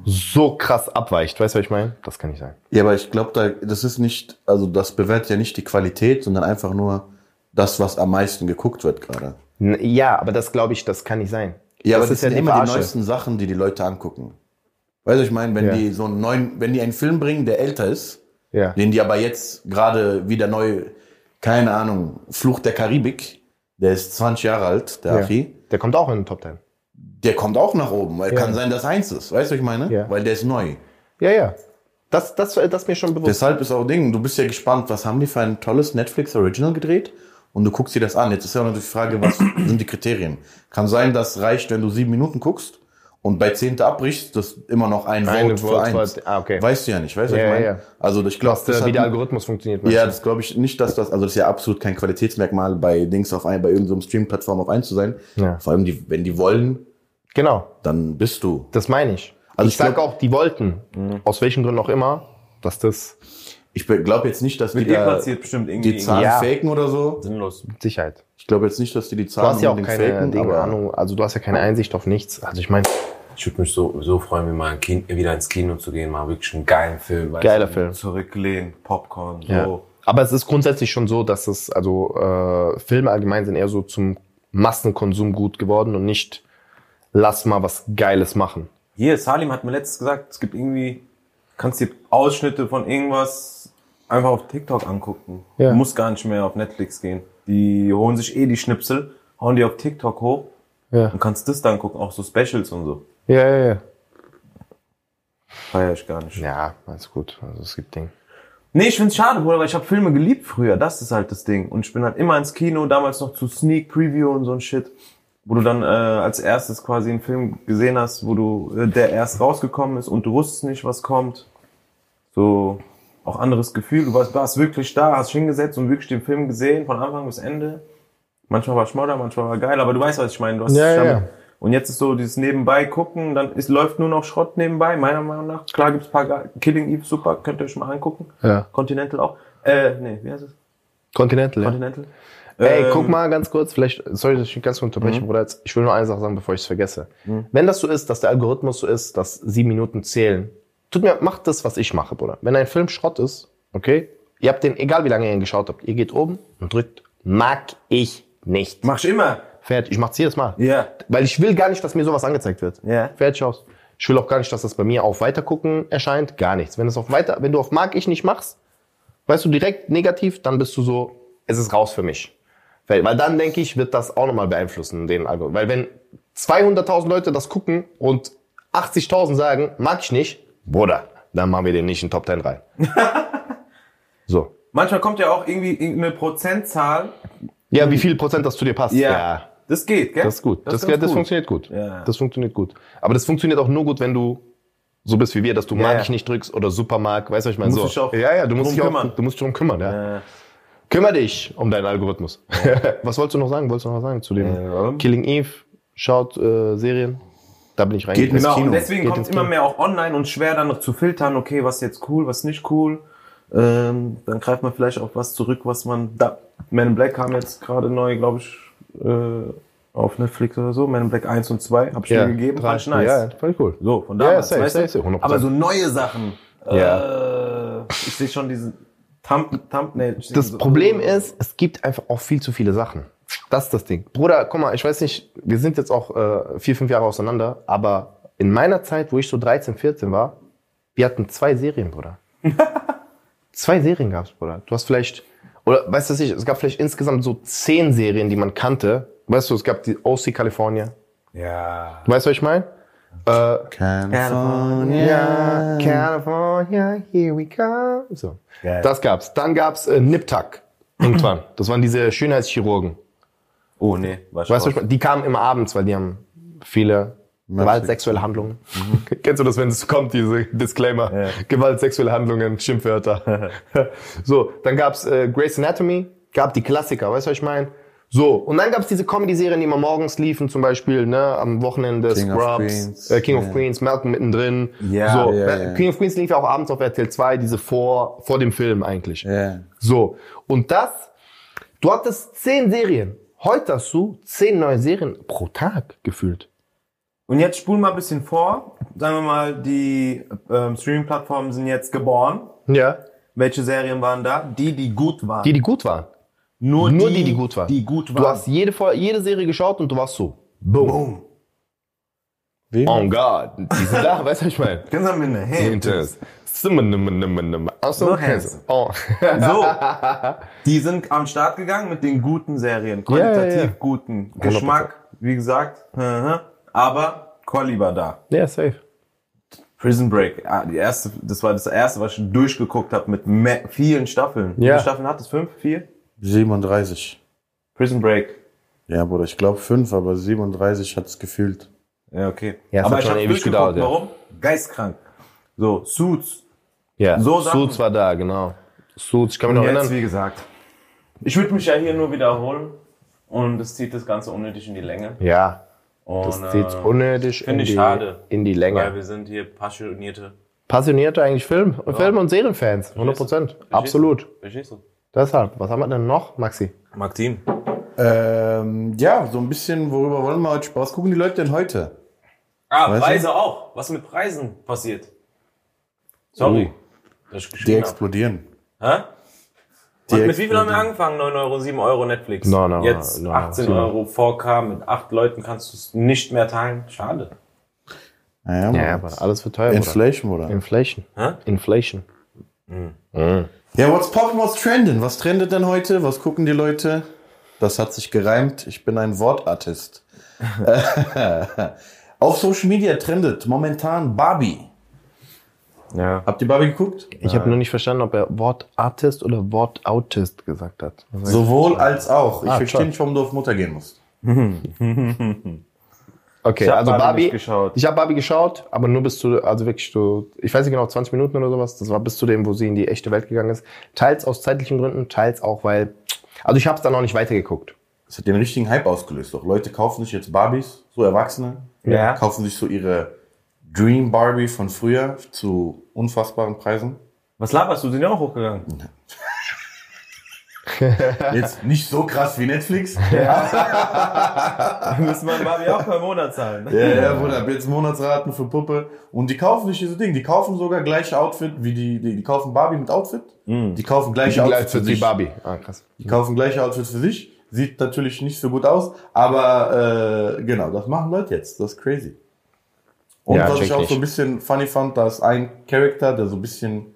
so krass abweicht. Weißt du, was ich meine? Das kann nicht sein. Ja, aber ich glaube, da, das ist nicht, also das bewertet ja nicht die Qualität, sondern einfach nur das, was am meisten geguckt wird gerade. Ja, aber das glaube ich, das kann nicht sein. Ja, aber das das ist ja sind die immer die Verarsche. neuesten Sachen, die die Leute angucken. Weißt du, ich meine, wenn Ja. die so einen neuen, wenn die einen Film bringen, der älter ist, Ja. den die aber jetzt gerade wieder neu, keine Ahnung, Fluch der Karibik, der ist 20 Jahre alt, der ja. Achi, Der kommt auch in den Top 10. der kommt auch nach oben, weil Ja. kann sein, dass eins ist. Weißt du, was ich meine? Ja. Weil der ist neu. Ja, ja. Das, das, das ist mir schon bewusst. Deshalb ist auch Ding, du bist ja gespannt, was haben die für ein tolles Netflix Original gedreht? Und du guckst dir das an. Jetzt ist ja natürlich die Frage, was [clears throat] sind die Kriterien? Kann sein, das reicht, wenn du sieben Minuten guckst und bei zehnte abbrichst, das immer noch ein Eine Vote für Vote eins. für- ah, okay. Weißt du ja nicht, weißt du, was Ja, ich meine? ja. Also ich glaube, äh, wie der Algorithmus funktioniert. Ja, das glaube ich nicht, dass das, also das ist ja absolut kein Qualitätsmerkmal bei Dings auf ein, bei irgendeinem Stream-Plattform auf eins zu sein. Ja. Vor allem, die, wenn die wollen, Genau, dann bist du. das meine ich. Also ich ich sag glaub- auch, die wollten, aus welchen Gründen auch immer, dass das Ich glaube jetzt nicht, dass die, Wird da deplatziert bestimmt irgendwie. die Zahlen Ja. faken oder so. Sinnlos. mit Sicherheit. Ich glaube jetzt nicht, dass die die Du Zahlen hast ja auch keine faken, Dinge, aber Ahnung, also du hast ja keine Einsicht auf nichts. Also ich meine, Ich würde mich so, so freuen, wie mal ein kind, wieder ins Kino zu gehen, mal wirklich einen geilen Film. weißt geiler du? Film. Zurücklehnen, Popcorn, so. Ja. Aber es ist grundsätzlich schon so, dass es, also äh, Filme allgemein sind eher so zum Massenkonsum gut geworden und nicht lass mal was Geiles machen. Hier, Salim hat mir letztens gesagt, es gibt irgendwie, kannst dir Ausschnitte von irgendwas einfach auf TikTok angucken. Ja. Du musst gar nicht mehr auf Netflix gehen. Die holen sich eh die Schnipsel, hauen die auf TikTok hoch Ja. und kannst das dann gucken, auch so Specials und so. Ja, ja, ja. Feier ich gar nicht. Ja, alles gut. Also es gibt Dinge. Nee, ich find's schade, Bruder, weil ich habe Filme geliebt früher. Das ist halt das Ding. Und ich bin halt immer ins Kino, damals noch zu Sneak Preview und so ein Shit, wo du dann äh, als erstes quasi einen Film gesehen hast, wo du äh, der erst rausgekommen ist und du wusstest nicht, was kommt. So auch anderes Gefühl. Du warst, warst wirklich da, hast hingesetzt und wirklich den Film gesehen von Anfang bis Ende. Manchmal war Schmodder, manchmal war geil, aber du weißt, was ich meine. Du hast Ja, ja. Und jetzt ist so dieses nebenbei gucken, dann ist, läuft nur noch Schrott nebenbei, meiner Meinung nach. Klar gibt's paar ge- Killing Eve, super, könnt ihr euch mal angucken. Ja. Continental auch. Äh, nee, wie heißt es? Continental, ja. Ey, Ähm, guck mal ganz kurz, vielleicht, sorry, dass ich dich ganz kurz unterbreche, Bruder. Jetzt, ich will nur eine Sache sagen, bevor ich es vergesse. Wenn das so ist, dass der Algorithmus so ist, dass sieben Minuten zählen, tut mir, macht das, was ich mache, Bruder. Wenn ein Film Schrott ist, okay, ihr habt den, egal wie lange ihr ihn geschaut habt, ihr geht oben und drückt, mag ich nicht. Mach ich immer. Fertig. Ich mach's jedes Mal. Ja. Weil ich will gar nicht, dass mir sowas angezeigt wird. Ja. Fertig aus. Ich will auch gar nicht, dass das bei mir auf Weitergucken erscheint. Gar nichts. Wenn es auf Weiter, wenn du auf Mag ich nicht machst, weißt du, direkt negativ, dann bist du so, es ist raus für mich. Weil, weil dann denke ich, wird das auch nochmal beeinflussen, den Algorithmus. Weil wenn 200.000 Leute das gucken und 80.000 sagen, mag ich nicht, Bruder, dann machen wir den nicht in Top 10 rein. [laughs] so. Manchmal kommt ja auch irgendwie irgendeine Prozentzahl. Ja, wie viel Prozent das zu dir passt. Das geht, gell? Das ist gut. Das, das, ganz das gut. funktioniert gut. Ja. Das funktioniert gut. Aber das funktioniert auch nur gut, wenn du so bist wie wir, dass du mag ja. ich nicht drückst oder super mag, weißt du, was ich meine? Du So. musst dich auch ja, ja, du musst dich auch, kümmern. du musst dich drum kümmern, ja. Äh, Kümmer dich um deinen Algorithmus. [laughs] was wolltest du noch sagen? Wolltest du noch was sagen zu dem Ähm. Killing Eve? Schaut äh, Serien. Da bin ich reingegangen. genau, Kino. und deswegen Geht kommt ins immer mehr auch online und schwer dann noch zu filtern, okay, was ist jetzt cool, was nicht cool. Ähm, dann greift man vielleicht auf was zurück, was man da. Man in Black kam jetzt gerade neu, glaube ich, äh, auf Netflix oder so. Man in Black 1 und 2 hab ich ja, dir gegeben, drei. fand ich nice. Ja, voll cool. So, von Ja, damals, safe, weißt safe, du? safe, 100%. Aber so neue Sachen. Ja. Äh, ich sehe schon diesen Thumb, Thumbnail. Das so- Problem ist, es gibt einfach auch viel zu viele Sachen. Das ist das Ding. Bruder, guck mal, ich weiß nicht, wir sind jetzt auch äh, vier, fünf Jahre auseinander, aber in meiner Zeit, wo ich so 13, 14 war, wir hatten zwei Serien, Bruder. [laughs] zwei Serien gab's, Bruder. Du hast vielleicht, oder weißt du ich, es gab vielleicht insgesamt so zehn Serien, die man kannte. Weißt du, es gab die OC California. Ja. Weißt du, was ich meine? Äh, California. California, here we come. So. Geil. Das gab's. Dann gab's äh, Nip-Tuck. Irgendwann. [clears throat] Das waren diese Schönheitschirurgen. Oh, nee, Weißt du, was die kamen immer abends, weil die haben viele Gewalt, sexuelle Handlungen. [laughs] Kennst du das, wenn es kommt, diese Disclaimer? Ja. Gewalt, sexuelle Handlungen, Schimpfwörter. [laughs] so, dann gab's äh, Grey's Anatomy, gab die Klassiker, weißt du, was ich meine? So, und dann gab's diese Comedy-Serien, die immer morgens liefen, zum Beispiel, ne, am Wochenende King of Scrubs, Queens. äh, King of Ja. Queens, Malcolm mittendrin. Ja, so, ja. King of Queens lief ja auch abends auf RTL 2, diese vor, vor dem Film eigentlich. Ja. So, und das, du hattest zehn Serien. Heute hast du zehn neue Serien pro Tag gefühlt. Und jetzt spulen wir ein bisschen vor. Sagen wir mal, die ähm, Streaming-Plattformen sind jetzt geboren. Ja. Welche Serien waren da? Die, die gut waren. Die, die gut waren. Nur, Nur die, die gut waren. Die gut waren. Du hast jede, jede Serie geschaut und du warst so. Boom. Boom. Wen? Oh God. Die sind da, [laughs] weißt du, was ich meine? Ganz am Ende. Achso, So. Oh. [laughs] So. Die sind am Start gegangen mit den guten Serien. Qualitativ ja. guten. Geschmack, wie gesagt. Aber Quali war da. Ja, safe. Prison Break. Ah, die erste, das war das erste, was ich durchgeguckt habe mit vielen Staffeln. Wie Ja. viele Staffeln hat es? Fünf? Vier? 37. Prison Break. Ja, Bruder, ich glaube fünf, aber 37 hat's gefühlt. Ja, okay. Ja, es Aber hat ich schon ewig gedauert, ja. Warum? Geistkrank. So, Suits. Ja, So Sachen. Suits war da, genau. Suits, ich kann mich noch jetzt, erinnern. wie gesagt. Ich würde mich ja hier nur wiederholen. Und es zieht das Ganze unnötig in die Länge. Ja, Und, das zieht unnötig in Finde ich die, schade. in die Weil Länge. wir sind hier passionierte. Passionierte eigentlich Film, Film- und Serienfans, 100 Prozent. Absolut. Verstehst du? Deshalb, was haben wir denn noch, Maxi? Maxim. Ähm, ja, so ein bisschen, worüber wollen wir heute Spaß? gucken die Leute denn heute? Ah, Weißt du? Preise auch. Was mit Preisen passiert? Sorry. ich Die explodieren. Hä? Die Und mit wie viel haben wir angefangen? 9 Euro, 7 Euro Netflix. No, no, Jetzt no, 18 7 Euro 4K mit 8 Leuten kannst du es nicht mehr teilen. Schade. Naja, Ja, aber alles wird teuer. Inflation, oder? Inflation. Hä? Inflation. Ja, what's poppin', what's trending? Was trendet denn heute? Was gucken die Leute? Das hat sich gereimt. Ich bin ein Wortartist. [laughs] Auf Social Media trendet momentan Barbie. Ja. Habt ihr Barbie geguckt? Ich habe nur nicht verstanden, ob er Wortartist oder Wortautist gesagt hat. Sowohl als auch. Ich Ah, verstehe toll. nicht, warum du auf Mutter gehen musst. [laughs] [laughs] Okay, Ich also Barbie Barbie. Ich habe Barbie geschaut, aber nur bis zu, also wirklich so, ich weiß nicht genau, 20 Minuten oder sowas. Das war bis zu dem, wo sie in die echte Welt gegangen ist. Teils aus zeitlichen Gründen, teils auch, weil, also ich habe es dann noch nicht weitergeguckt. Das hat den richtigen Hype ausgelöst. Doch Leute kaufen sich jetzt Barbies, so Erwachsene. Ja. Kaufen sich so ihre Dream Barbie von früher zu unfassbaren Preisen. Was laberst du? Sind ja auch hochgegangen. [laughs] Jetzt nicht so krass wie Netflix. Da müssen wir Barbie auch per Monat zahlen. Ne? Ja, ja, Bruder, jetzt Monatsraten für Puppe. Und die kaufen nicht diese Ding. Die kaufen sogar gleiche Outfit wie die, die, die kaufen Barbie mit Outfit. Die kaufen gleiche Outfit für sich. Barbie. Ah, krass. Die kaufen gleiche Outfits für sich. Sieht natürlich nicht so gut aus, aber äh, genau, das machen Leute jetzt. Das ist crazy. Und Ja, was ich auch so ein bisschen funny fand, da ist ein Charakter, der so ein bisschen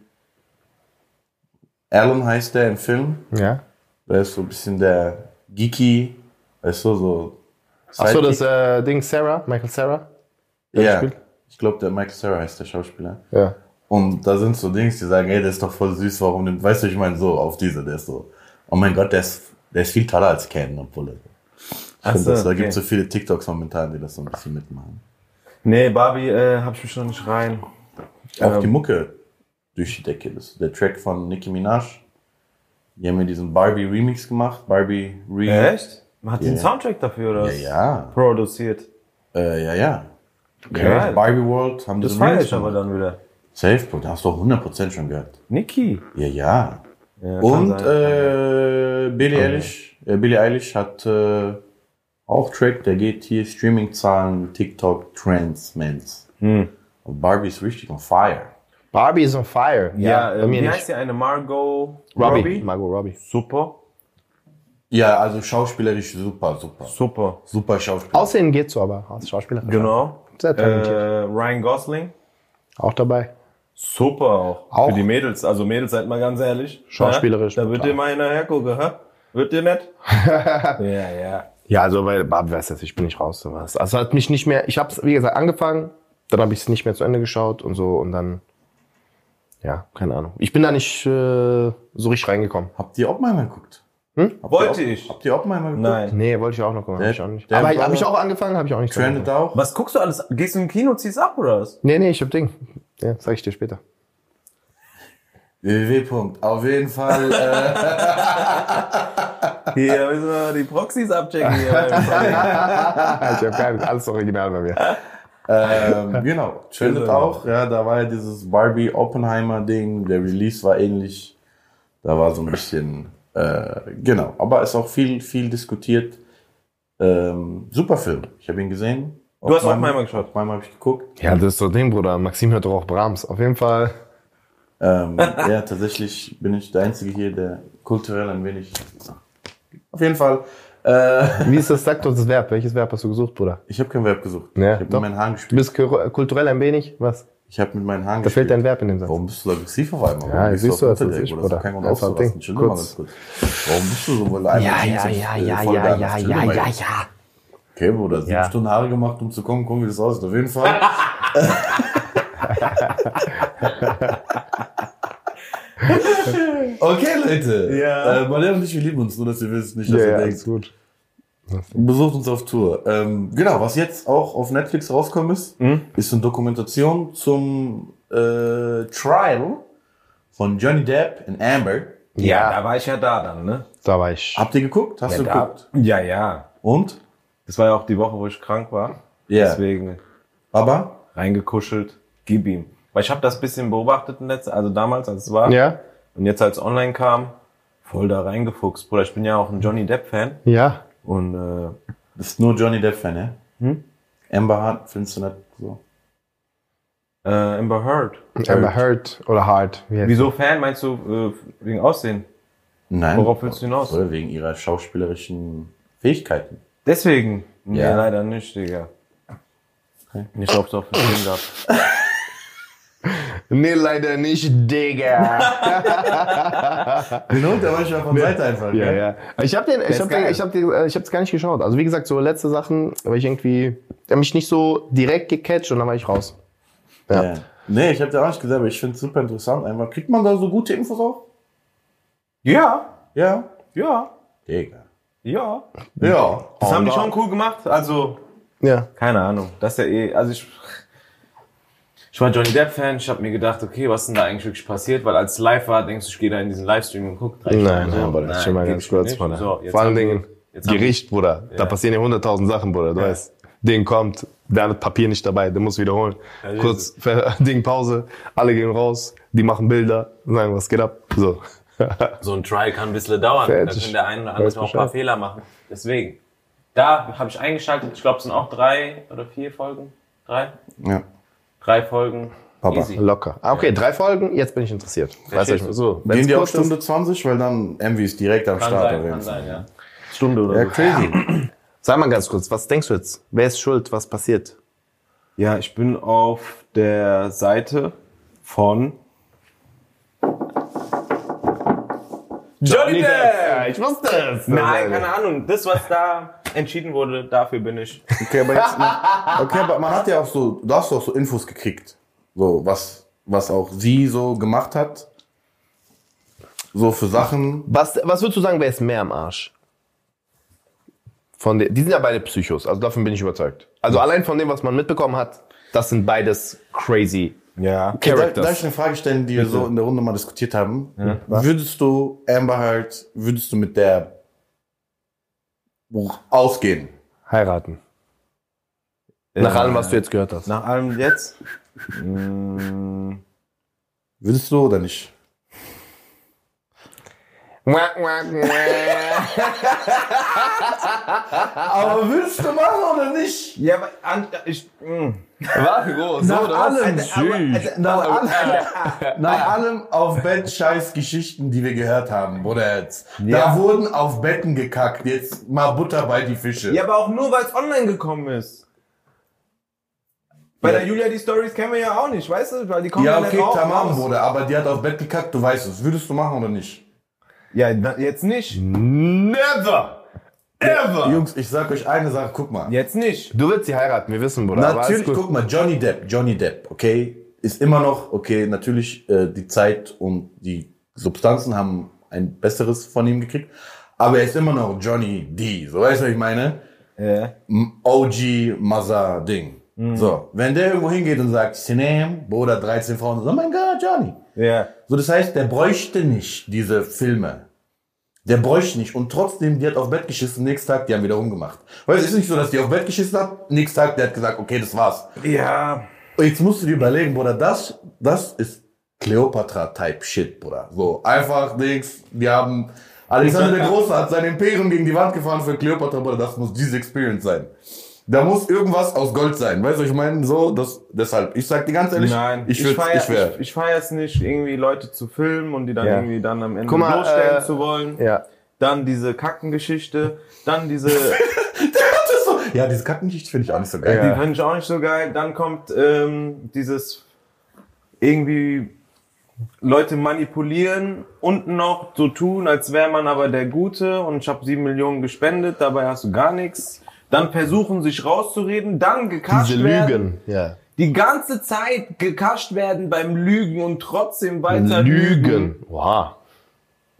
Alan heißt der im Film. Ja. Der ist so ein bisschen der geeky, weißt du, so. Achso, das äh, Ding Sarah, Michael Sarah? der ja. spielt? Ich glaube, der Michael Sarah heißt der Schauspieler. Ja. Und da sind so Dings, die sagen, ey, der ist doch voll süß, warum nimmt, weißt du, ich meine, so auf diese, der ist so, oh mein Gott, der ist, der ist viel toller als Ken und Bulle. Ich Ach find so, das, da okay. gibt so viele TikToks momentan, die das so ein bisschen mitmachen. Nee, Barbie äh, hab ich mich noch nicht rein. Auch Ähm. die Mucke durch die Decke. Ist der Track von Nicki Minaj. Die haben ja diesen Barbie Remix gemacht. Barbie Re. Echt? Man hat Ja, den ja. Soundtrack dafür oder Ja, ja. produziert. Äh, ja, ja. Geil. Barbie World haben Das diesen feiere Remix ich aber gemacht. dann wieder. Safe, Bro. Da hast du auch 100% schon gehört. Niki. Ja, ja. Ja, Und sein. äh, Billie Eilish, äh, Billie Eilish hat äh, auch Track, der geht hier Streaming-Zahlen, TikTok, Trends, Mens. Hm. Und Barbie ist richtig on fire. Barbie is on fire. ja, bei äh, mir wie nicht. heißt die eine? Margot Robbie. Margot Robbie. Super. Ja, also schauspielerisch super, super. Super. Super Schauspieler. Aussehen geht so, aber als Schauspieler. Genau. Sehr Äh, talentiert. Ryan Gosling. Auch dabei. Super auch. Auch. Für die Mädels. Also Mädels, seid mal ganz ehrlich. Schauspielerisch Ja? Da wird dir mal einer hergucken, hä? Wird dir nicht? [laughs] ja, ja. Ja, also bei Barbie weiß jetzt, ich bin nicht raus. Sowas. Also hat mich nicht mehr, ich habe es, wie gesagt, angefangen, dann habe ich es nicht mehr zu Ende geschaut und so und dann, ja, keine Ahnung. Ich bin da nicht äh, so richtig reingekommen. Habt ihr Oppenheimer geguckt? Hm? Habt Wollte ihr, ich. Habt ihr Oppenheimer geguckt? Nein. Nee, wollte ich auch noch gucken, Der- hab ich auch nicht. Aber habe ich auch angefangen, habe ich auch nicht Trendet auch? Was guckst du alles? Gehst du im Kino, ziehst ab oder was? Nee, nee, ich hab Ding. Ja, sag ich dir später. www. Auf jeden Fall. Äh, [laughs] Hier müssen wir die Proxys abchecken. Hier beim [laughs] ich habe kein, alles original bei mir. Ähm, [laughs] genau, trendet Genau. auch. Ja, da war ja dieses Barbie Oppenheimer Ding. Der Release war ähnlich. Da war so ein bisschen, äh, genau. Aber ist auch viel, viel diskutiert. Ähm, super Film. Ich habe ihn gesehen. Du hast Oppenheimer geschaut? Oppenheimer habe ich geguckt. Ja, das ist so Ding, Bruder. Maxim hört doch auch Brahms. Auf jeden Fall. Ähm, [laughs] ja, tatsächlich bin ich der Einzige hier, der kulturell ein wenig. Auf jeden Fall. Äh, Wie ist das? Sag doch das Verb. Welches Verb hast du gesucht, Bruder? ich habe kein Verb gesucht. Ja, ich habe mit meinen Haaren Du gespielt. bist kul- kulturell ein wenig. Was? Ich habe mit meinen Haaren Da fehlt gespielt. dein Verb in dem Satz. Warum bist du so aggressiv auf einmal? Ja, Warum siehst bist du, das ist Bruder. kein Grund. Ding. Chill mal ganz kurz. Warum bist du so wohl einmal äh, voll geil hast? Chill doch mal jetzt. ja. Okay, Bruder, sieben Ja. Stunden Haare gemacht, um zu kommen, gucken, wie das aussieht. Auf jeden Fall. [laughs] [laughs] [laughs] Okay, Leute. Ja. Äh, Maria und ich, wir lieben uns, nur dass ihr wisst nicht, dass ihr denkt. gut. Besucht uns auf Tour. Ähm, genau, was jetzt auch auf Netflix rauskommen ist, ist eine Dokumentation zum äh, Trial von Johnny Depp in Amber. Ja, da war ich ja da dann, ne? Da war ich. Habt ihr geguckt? Hast du da, geguckt? ja, ja. Und? Das war ja auch die Woche, wo ich krank war. Ja. Deswegen Aber? reingekuschelt, gib ihm. Weil ich habe das bisschen beobachtet in letzter, also damals, als es war. Ja? Und jetzt, als online kam, voll da reingefuchst. Bruder, ich bin ja auch ein Johnny Depp-Fan. Ja. Und äh, Bist nur Johnny Depp-Fan, ja? Hm? Amber Hart findest du nicht so? äh, Amber Heard. Amber Heard oder Hard. Wie Wieso Fan? Meinst du äh, wegen Aussehen? Nein. Worauf willst du hinaus? Oder wegen ihrer schauspielerischen Fähigkeiten. Deswegen? Nee, Ja. leider nicht, Digga. Okay. Es auch für Film gehabt. [laughs] Nee, leider nicht, Digga. [laughs] Der war schon von Seite einfach. ja, ja. Ich habe den, ich habe den, ich habe den, äh, ich habe es gar nicht geschaut. Also wie gesagt, so letzte Sachen, weil ich irgendwie, der hat mich nicht so direkt gecatcht und dann war ich raus. Ja. Ja. Nee, ich habe dir auch nicht gesagt, aber ich finde es super interessant. Einfach, kriegt man da so gute Infos auch? Ja, Ja. ja, Digga. ja. Ja. Das haben die schon cool gemacht. Also, Ja. keine Ahnung. Das ist ja eh, also ich, ich war Johnny Depp-Fan. Ich habe mir gedacht, okay, was ist denn da eigentlich wirklich passiert? Weil als live war, denkst du, ich gehe da in diesen Livestream und guck drei Nein, Stunden nein, Bruder, Nein, chill mal ganz schon kurz. Bruder. So, Vor allen Dingen, Gericht, Bruder. Da passieren ja hunderttausend Sachen, Bruder, du weißt. Ding kommt, der hat Papier nicht dabei, der muss wiederholen. Ja, Kurz, [laughs] Ding, Pause, alle gehen raus, die machen Bilder, sagen, was geht ab? So. So ein Try kann ein bisschen dauern. Da Fertig. kann der eine oder andere auch ein paar. Fehler machen. Deswegen. Da habe ich eingeschaltet. Ich glaube, es sind auch drei oder vier Folgen. Drei? Ja. Drei Folgen. Papa. Easy. Locker. Ah, okay, drei Folgen, jetzt bin ich interessiert. Weißt du, ich- so, Gehen die auch kurz ist, Stunde 20, weil dann MV ist direkt am Kann Start. sein, auf kann sein, ja. Stunde oder Ja, so. crazy. Sag mal ganz kurz, was denkst du jetzt? Wer ist schuld? Was passiert? Ja, ich bin auf der Seite von Johnny Depp! Ja, ich wusste es. Nein, keine Ahnung. Das, was da entschieden wurde, dafür bin ich. Okay, aber jetzt, okay, aber man hat ja auch so, du hast doch so Infos gekriegt. So, was, was auch sie so gemacht hat. So für Sachen. Was, was würdest du sagen, wer ist mehr am Arsch? Von den, die sind ja beide Psychos, also davon bin ich überzeugt. Also allein von dem, was man mitbekommen hat, das sind beides crazy Ja. Darf, darf Characters. ich eine Frage stellen, die wir so in der Runde mal diskutiert haben? Würdest du Amber Heard, würdest du mit der ausgehen? Heiraten. Nach allem, was du jetzt gehört hast. Nach allem jetzt? [laughs] Mm, Würdest du oder nicht? Aber würdest du machen oder nicht? Ja, aber an, ich. mm. War groß, Nach oder allem, was? aber- also nach, allem, nach allem auf Bett scheiß Geschichten, die wir gehört haben, Bruder jetzt. Ja. Da wurden auf Betten gekackt. Jetzt mal Butter bei die Fische. Ja, aber auch nur, weil es online gekommen ist. Bei Ja. der Julia die Stories kennen wir ja auch nicht, weißt du? Weil die kommen Ja, ja okay, nicht raus. tamam, Bruder, aber die hat auf Bett gekackt, du weißt es. Würdest du machen oder nicht? Ja, jetzt nicht. Never! Ever! Jungs, ich sag euch eine Sache, guck mal. Jetzt nicht. Du willst sie heiraten, wir wissen, Bruder. natürlich, guck mal, Johnny Depp, Johnny Depp, okay, ist immer noch, okay, natürlich, äh, die Zeit und die Substanzen haben ein besseres von ihm gekriegt, aber er ist immer noch Johnny D, so weißt du, was ich meine? Ja. OG Mother Ding. Mhm. So, wenn der irgendwo hingeht und sagt, Sinem, Bruder, 13 Frauen, so, oh mein Gott, Johnny. Ja. So, das heißt, der bräuchte nicht diese Filme. Der bräuchte nicht. Und trotzdem, die hat auf Bett geschissen, nächsten Tag, die haben wieder rumgemacht. Weil es ist nicht so, dass die auf Bett geschissen hat, nächsten Tag, der hat gesagt, okay, das war's. Ja. Und jetzt musst du dir überlegen, Bruder, das, das ist Cleopatra-Type Shit, Bruder. So, einfach Dings, wir haben, Alexander der Große hat sein Imperium gegen die Wand gefahren für Cleopatra, Bruder, das muss diese Experience sein. Da muss irgendwas aus Gold sein. Weißt du, ich meine? So, das, deshalb. Ich sag dir ganz ehrlich, Nein, ich, ich, würd, feier, ich ich, ich feier es nicht, irgendwie Leute zu filmen und die dann Ja. irgendwie dann am Ende Guck mal, bloßstellen äh, zu wollen. Ja. Dann diese Kackengeschichte, dann diese, [laughs] so, ja, diese Kackengeschichte finde ich auch nicht so geil. die finde ich auch nicht so geil. Dann kommt ähm, dieses irgendwie Leute manipulieren und noch so tun, als wäre man aber der Gute und ich habe sieben Millionen gespendet, dabei hast du gar nichts. Dann versuchen sich rauszureden, dann Diese gecasht werden. Lügen. Ja. die ganze Zeit gekascht werden beim Lügen und trotzdem weiter Lügen. Wow.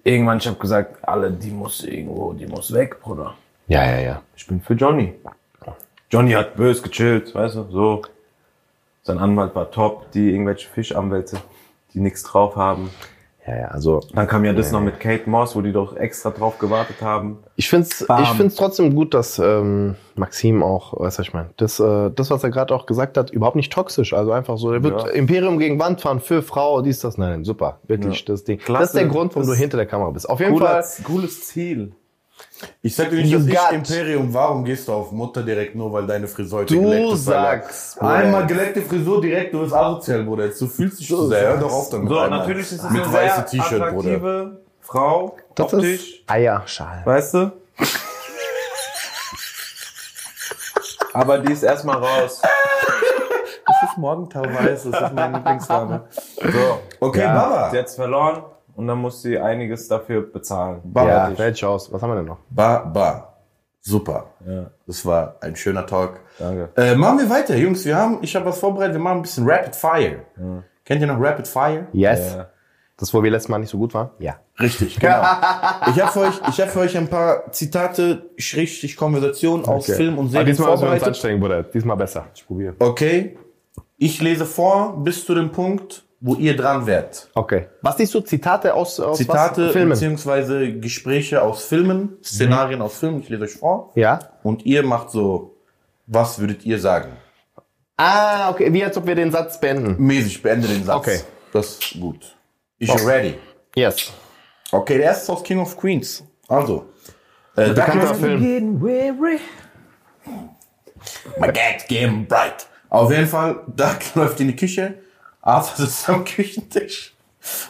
Irgendwann, ich habe gesagt, alle, die muss irgendwo, die muss weg, Bruder. Ja, ja, ja. Ich bin für Johnny. Johnny hat bös gechillt, weißt du, so. Sein Anwalt war top, die irgendwelche Fischanwälte, die nichts drauf haben. Ja, ja, also Dann kam ja das noch mit Kate Moss, wo die doch extra drauf gewartet haben. ich find's, Bam. ich find's trotzdem gut, dass ähm, Maxim auch, weißt du, was ich meine, das, äh, das, was er gerade auch gesagt hat, überhaupt nicht toxisch. Also einfach so, er wird Ja. Imperium gegen Wand fahren für Frau, dies, das, nein, super, wirklich Ja. das Ding. Klasse. Das ist der Grund, warum Das- du hinter der Kamera bist. Auf jeden Cooler, Fall. cooles Ziel. Ich sag dir nicht, dass ich Imperium, warum gehst du auf Mutter direkt nur, weil deine Frisur heute Du geleckt ist? Alter? sagst. Einmal geleckte Frisur direkt, du bist asozial, Bruder. Jetzt, Du fühlst dich zu sehr. Hör doch auf damit. So, einmal. natürlich ist es Mit eine weißem sehr T-Shirt, Bruder. attraktive Frau, Das optisch, ist Eierschal. weißt du? Aber die ist erstmal raus. [laughs] Das ist Morgentau-Weiß, das ist meine Lieblingsfarbe. So. Okay, ja, Baba. Sie hat's verloren und dann muss sie einiges dafür bezahlen. Baba. Ja, fertig aus. Was haben wir denn noch? Ba, ba. Super. Ja, Das war ein schöner Talk. danke. Äh, machen wir weiter, Jungs. Wir haben, ich habe was vorbereitet. Wir machen ein bisschen Rapid Fire. Kennt ihr noch Rapid Fire? Yes. Ja. Das, wo wir letztes Mal nicht so gut waren? Ja. Richtig, genau. ich habe für euch, ich habe für euch ein paar Zitate, Schrägstrich Konversationen aus Film und Aber Serien diesmal müssen wir uns vorbereitet. anstrengen, Bruder. Diesmal besser. Ich probiere. Okay. Ich lese vor bis zu dem Punkt, wo ihr dran wärt. Okay. Was siehst du? Zitate aus, aus Zitate was? Filmen? beziehungsweise Gespräche aus Filmen, Szenarien aus Filmen. Ich lese euch vor. Ja. Und ihr macht so, was würdet ihr sagen? Ah, okay. Wie als ob wir den Satz beenden. Mäßig, beende den Satz. Okay. Das ist gut. Ich bin ready. Yes. Okay, der erste ist aus King of Queens. Also. Äh, Bekannter Film. My Gag's getting bright. Auf jeden Fall, Doug [laughs] läuft in die Küche, Arthur [laughs] sitzt am Küchentisch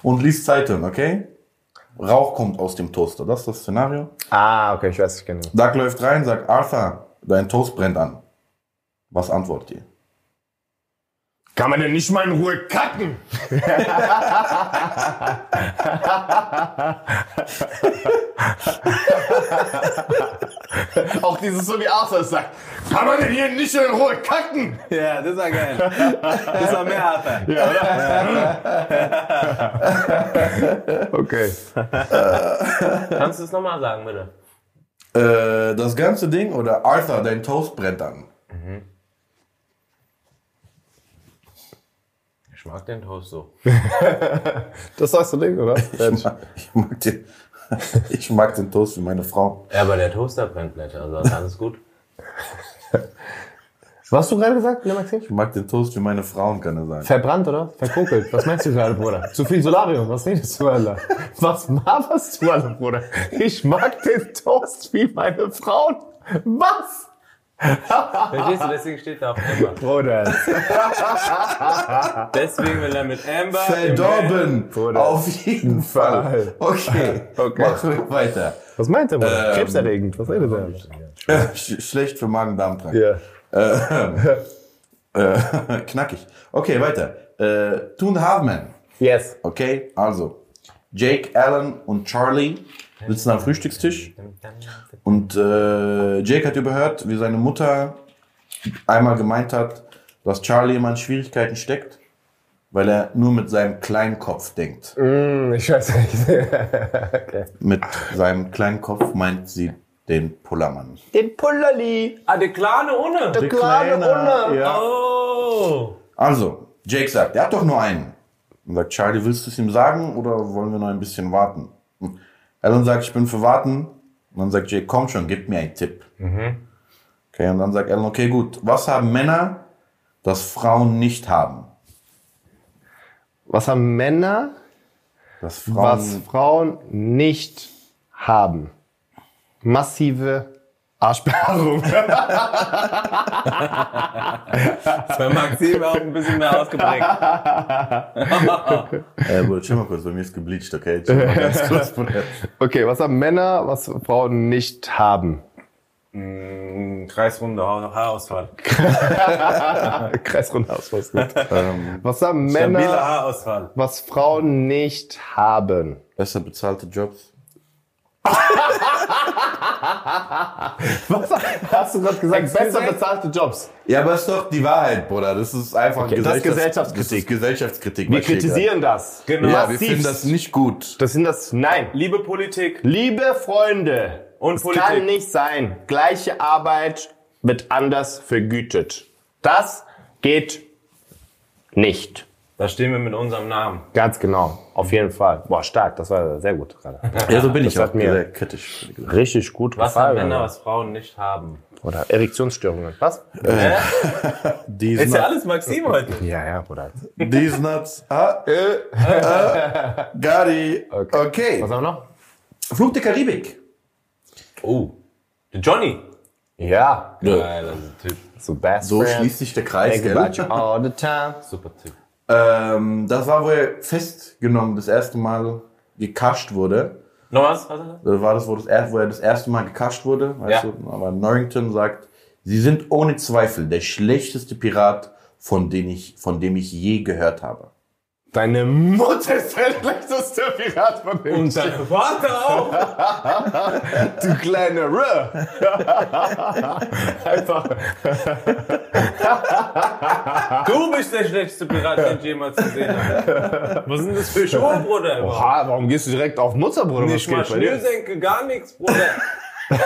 und liest Zeitung, okay? Rauch kommt aus dem Toaster, das ist das Szenario. Ah, okay, ich weiß, ich kenne ihn. Doug läuft rein, sagt, Arthur, dein Toast brennt an. Was antwortet ihr? Kann man denn nicht mal in Ruhe kacken? Auch dieses so wie Arthur sagt. Kann man denn hier nicht in Ruhe kacken? Ja, das war geil. Das war mehr Alter. Okay. Kannst du es nochmal sagen, bitte? Äh, das ganze Ding oder Arthur, dein Toast brennt an. [laughs] Ich mag den Toast so. Das sagst du Ding, oder? Ich mag den, ich mag den Toast wie meine Frau. Ja, aber der Toaster brennt nicht, also ist alles gut. [laughs] Was hast du gerade gesagt, ne, Maxim? Ich mag den Toast wie meine Frauen, kann er sagen. Verbrannt, oder? Verkokelt. Was meinst du gerade, Bruder? Zu viel Solarium. Was redest du, Alter? Was maberst du, Alter, Bruder? Ich mag den Toast wie meine Frauen. Was? Verstehst du, deswegen steht da auf Amber. Bruder. [laughs] Deswegen will er mit Amber. Verdorben! Bruder. Auf jeden Fall. Okay, Okay. machen wir weiter. Was meint der, Bruder? Ähm, Krebserregend. Was redet der? Äh, [laughs] sch schlecht für Magen-Darm-Trakt. Ja. [laughs] Äh, knackig. Okay, weiter. Äh, Toon Halfman. Yes. Okay, also. Jake, Alan und Charlie sitzen am Frühstückstisch. Und äh, Jake hat überhört, wie seine Mutter einmal gemeint hat, dass Charlie immer in Schwierigkeiten steckt, weil er nur mit seinem kleinen Kopf denkt. Mm, ich weiß nicht. [laughs] okay. Mit seinem kleinen Kopf meint sie den Pullermann. Den Pullerli. Ah, der Kleine ohne. Der kleine Unne. Ja. Oh. Also, Jake sagt, er hat doch nur einen. Und sagt, Charlie, willst du es ihm sagen oder wollen wir noch ein bisschen warten? Alan sagt, ich bin für warten. Und dann sagt Jake, komm schon, gib mir einen Tipp. Okay, und dann sagt Alan, okay, gut. Was haben Männer, das Frauen nicht haben? Was haben Männer, Das Frauen, was Frauen nicht haben? Massive Arschbehaarung. [laughs] Bei Maxim auch ein bisschen mehr ausgeprägt. [laughs] äh, Bruder, chill mal kurz, bei mir ist gebleached, okay? Chill mal ganz kurz, Bruder. Okay, was haben Männer, was Frauen nicht haben? Mm, Kreisrunde Ha- Haarausfall. [laughs] Kreisrunde aus, was gut. ähm, Was haben Stabiler Männer, Haarausfall. was Frauen nicht haben? besser bezahlte Jobs. Was hast du gerade gesagt? Besser gesagt? bezahlte Jobs. Ja, aber ist doch die Wahrheit, Bruder. Das ist einfach Okay, das ist Gesellschaftskritik. Das ist Gesellschaftskritik. Wir kritisieren das. Genau. Ja, wir finden das nicht gut. Das sind das. Nein. Liebe Politik Liebe Freunde, Und es Politik. kann nicht sein. Gleiche Arbeit wird anders vergütet. Das geht nicht. Da stehen wir mit unserem Namen. Ganz genau. Auf jeden Fall. Boah, stark. Das war sehr gut gerade. Ja, so bin ich Das hat auch mir- sehr kritisch. Richtig gut Was haben gefallen. Männer, was Frauen nicht haben? Oder Erektionsstörungen. Was? Hä? [laughs] These Ist ja nuts. alles Maxim heute. Ja, ja, Bruder. These nuts. Ah, äh, äh, got it. Okay. Okay. Was haben wir noch? Flug der Karibik. Oh. Der Johnny. Ja. Geiler Typ. So best So friend. schließt sich der Kreis, gell? all the time. Super Typ. Ähm, das war, wo er festgenommen das erste Mal gecasht wurde. Noch was? das? War das, wo, das er, wo er das erste Mal gecasht wurde. Weißt Ja. du? Aber Norrington sagt, Sie sind ohne Zweifel der schlechteste Pirat, von dem ich, von dem ich je gehört habe. Deine Mutter ist der schlechteste Pirat von dem Und dein Vater auch. [laughs] Du kleine Rö. Einfach. Du bist der schlechteste Pirat, den ich jemals gesehen habe. Was sind das für [laughs] Schuhe, Bruder? überhaupt? Oha, warum gehst du direkt auf Mutter, Bruder? Nicht mal bei dir? Schnürsenkel, gar nichts, Bruder. [laughs]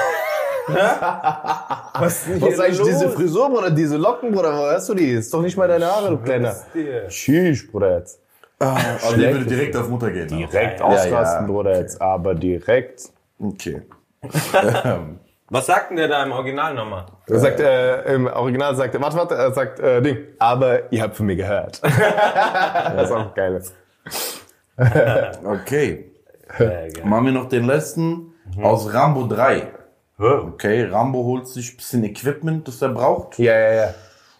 Was ist denn Was ist eigentlich los? diese Frisur, Bruder? Diese Locken, Bruder? Wo hast du die? Ist doch nicht mal deine Haare, du Kleiner. Was? Tschüss, Bruder, jetzt. Also ich würde direkt auf Mutter gehen. Direkt Ja, ausrasten, ja. Bruder, jetzt. Aber direkt. Okay. [laughs] Was sagt denn der da im Original nochmal? Er sagt, äh, im Original sagt er, warte, warte, er sagt, äh, Ding. Aber ihr habt von mir gehört. [laughs] das ist auch geil. [laughs] Okay. Geil. Machen wir noch den letzten aus Rambo 3. Oh. Okay, Rambo holt sich ein bisschen Equipment, das er braucht. Ja, ja, ja.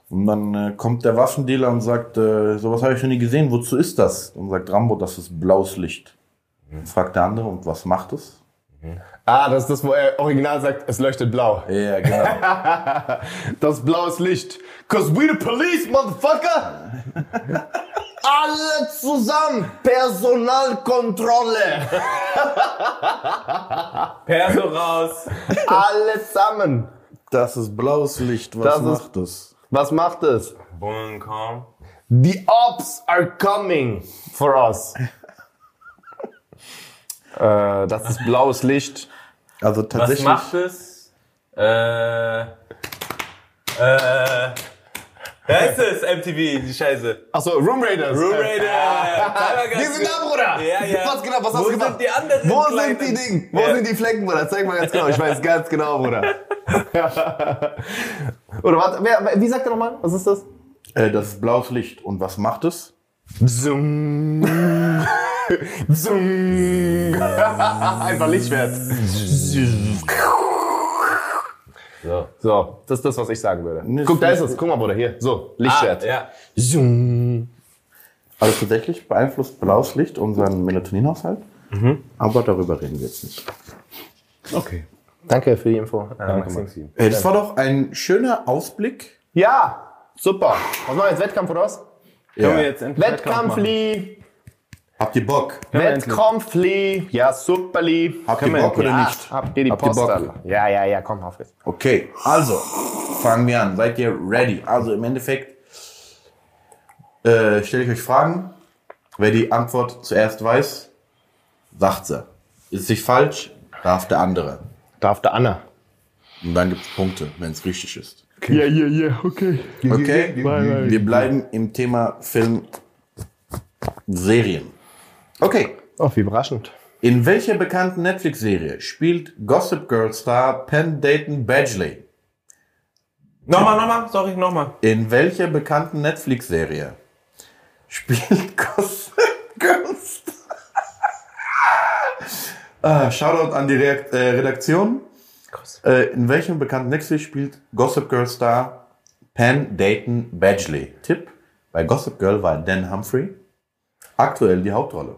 Und dann äh, kommt der Waffendealer und sagt, äh, sowas habe ich noch nie gesehen, wozu ist das? Und sagt Rambo, das ist blaues Licht. Dann fragt der andere, und was macht es? Ah, das ist das, wo er original sagt, es leuchtet blau. Ja, genau. [laughs] Das blaues Licht. Cause we the police, motherfucker! [laughs] Alle zusammen! Personalkontrolle! Perso raus. Alle zusammen! Das ist blaues Licht, was Das macht es? Was macht es? Bullen komm. The ops are coming for us. [laughs] äh, das ist blaues Licht. Also Was tatsächlich. macht es? Äh. Äh. Wer ist es? MTV, die Scheiße. Achso, Room Raiders. Room Raider. Die sind da, Bruder. Ja, ja. Was genau, was hast Wo du gemacht? sind die anderen Wo kleinen- sind die Dinge? Wo Ja. sind die Flecken, Bruder? Zeig mal ganz genau. Ich weiß ganz genau, Bruder. [laughs] Oder warte, wer, wie sagt er nochmal? Was ist das? Äh, das ist blaues Licht. Und was macht es? Zoom. [laughs] Zoom. [laughs] Einfach Lichtschwert. So. So, das ist das, was ich sagen würde. Nee, Guck, da ist es. Guck mal, Bruder, hier. So, Lichtschwert. Ah, ja. Zoom. Also tatsächlich beeinflusst blaues Licht unseren Melatoninhaushalt. Aber darüber reden wir jetzt nicht. Okay. Danke für die Info. Äh, Maxim. Das war doch ein schöner Ausblick. Ja, super. Was machen wir jetzt? Wettkampf oder was? Können wir Ja. jetzt endlich Wettkampf machen? Wettkampfli. Habt ihr Bock? Wettkampfli. Ja, superli. Habt ihr Bock oder Ja, nicht? Habt ihr die Habt ihr Post Bock? Ja, ja, ja, komm, auf jetzt. Okay, also fangen wir an. Seid ihr ready? Also im Endeffekt äh, stelle ich euch Fragen. Wer die Antwort zuerst weiß, sagt sie. Ist sich falsch, darf der andere. Darf der Anna. Und dann gibt es Punkte, wenn es richtig ist. Ja, ja, ja, okay. Okay? Wir bleiben im Thema Film, Serien. Okay. Oh, wie überraschend. In welcher bekannten Netflix-Serie spielt Gossip Girl Star Penn Dayton Badgley? Nochmal, nochmal, sorry, nochmal. In welcher bekannten Netflix-Serie spielt [laughs] Gossip Girl Star? ah, Shoutout an die Reakt äh, Redaktion. Äh, in welchem bekannten Netflix spielt Gossip Girl Star Penn Dayton Badgley? Tipp: Bei Gossip Girl war Dan Humphrey aktuell die Hauptrolle.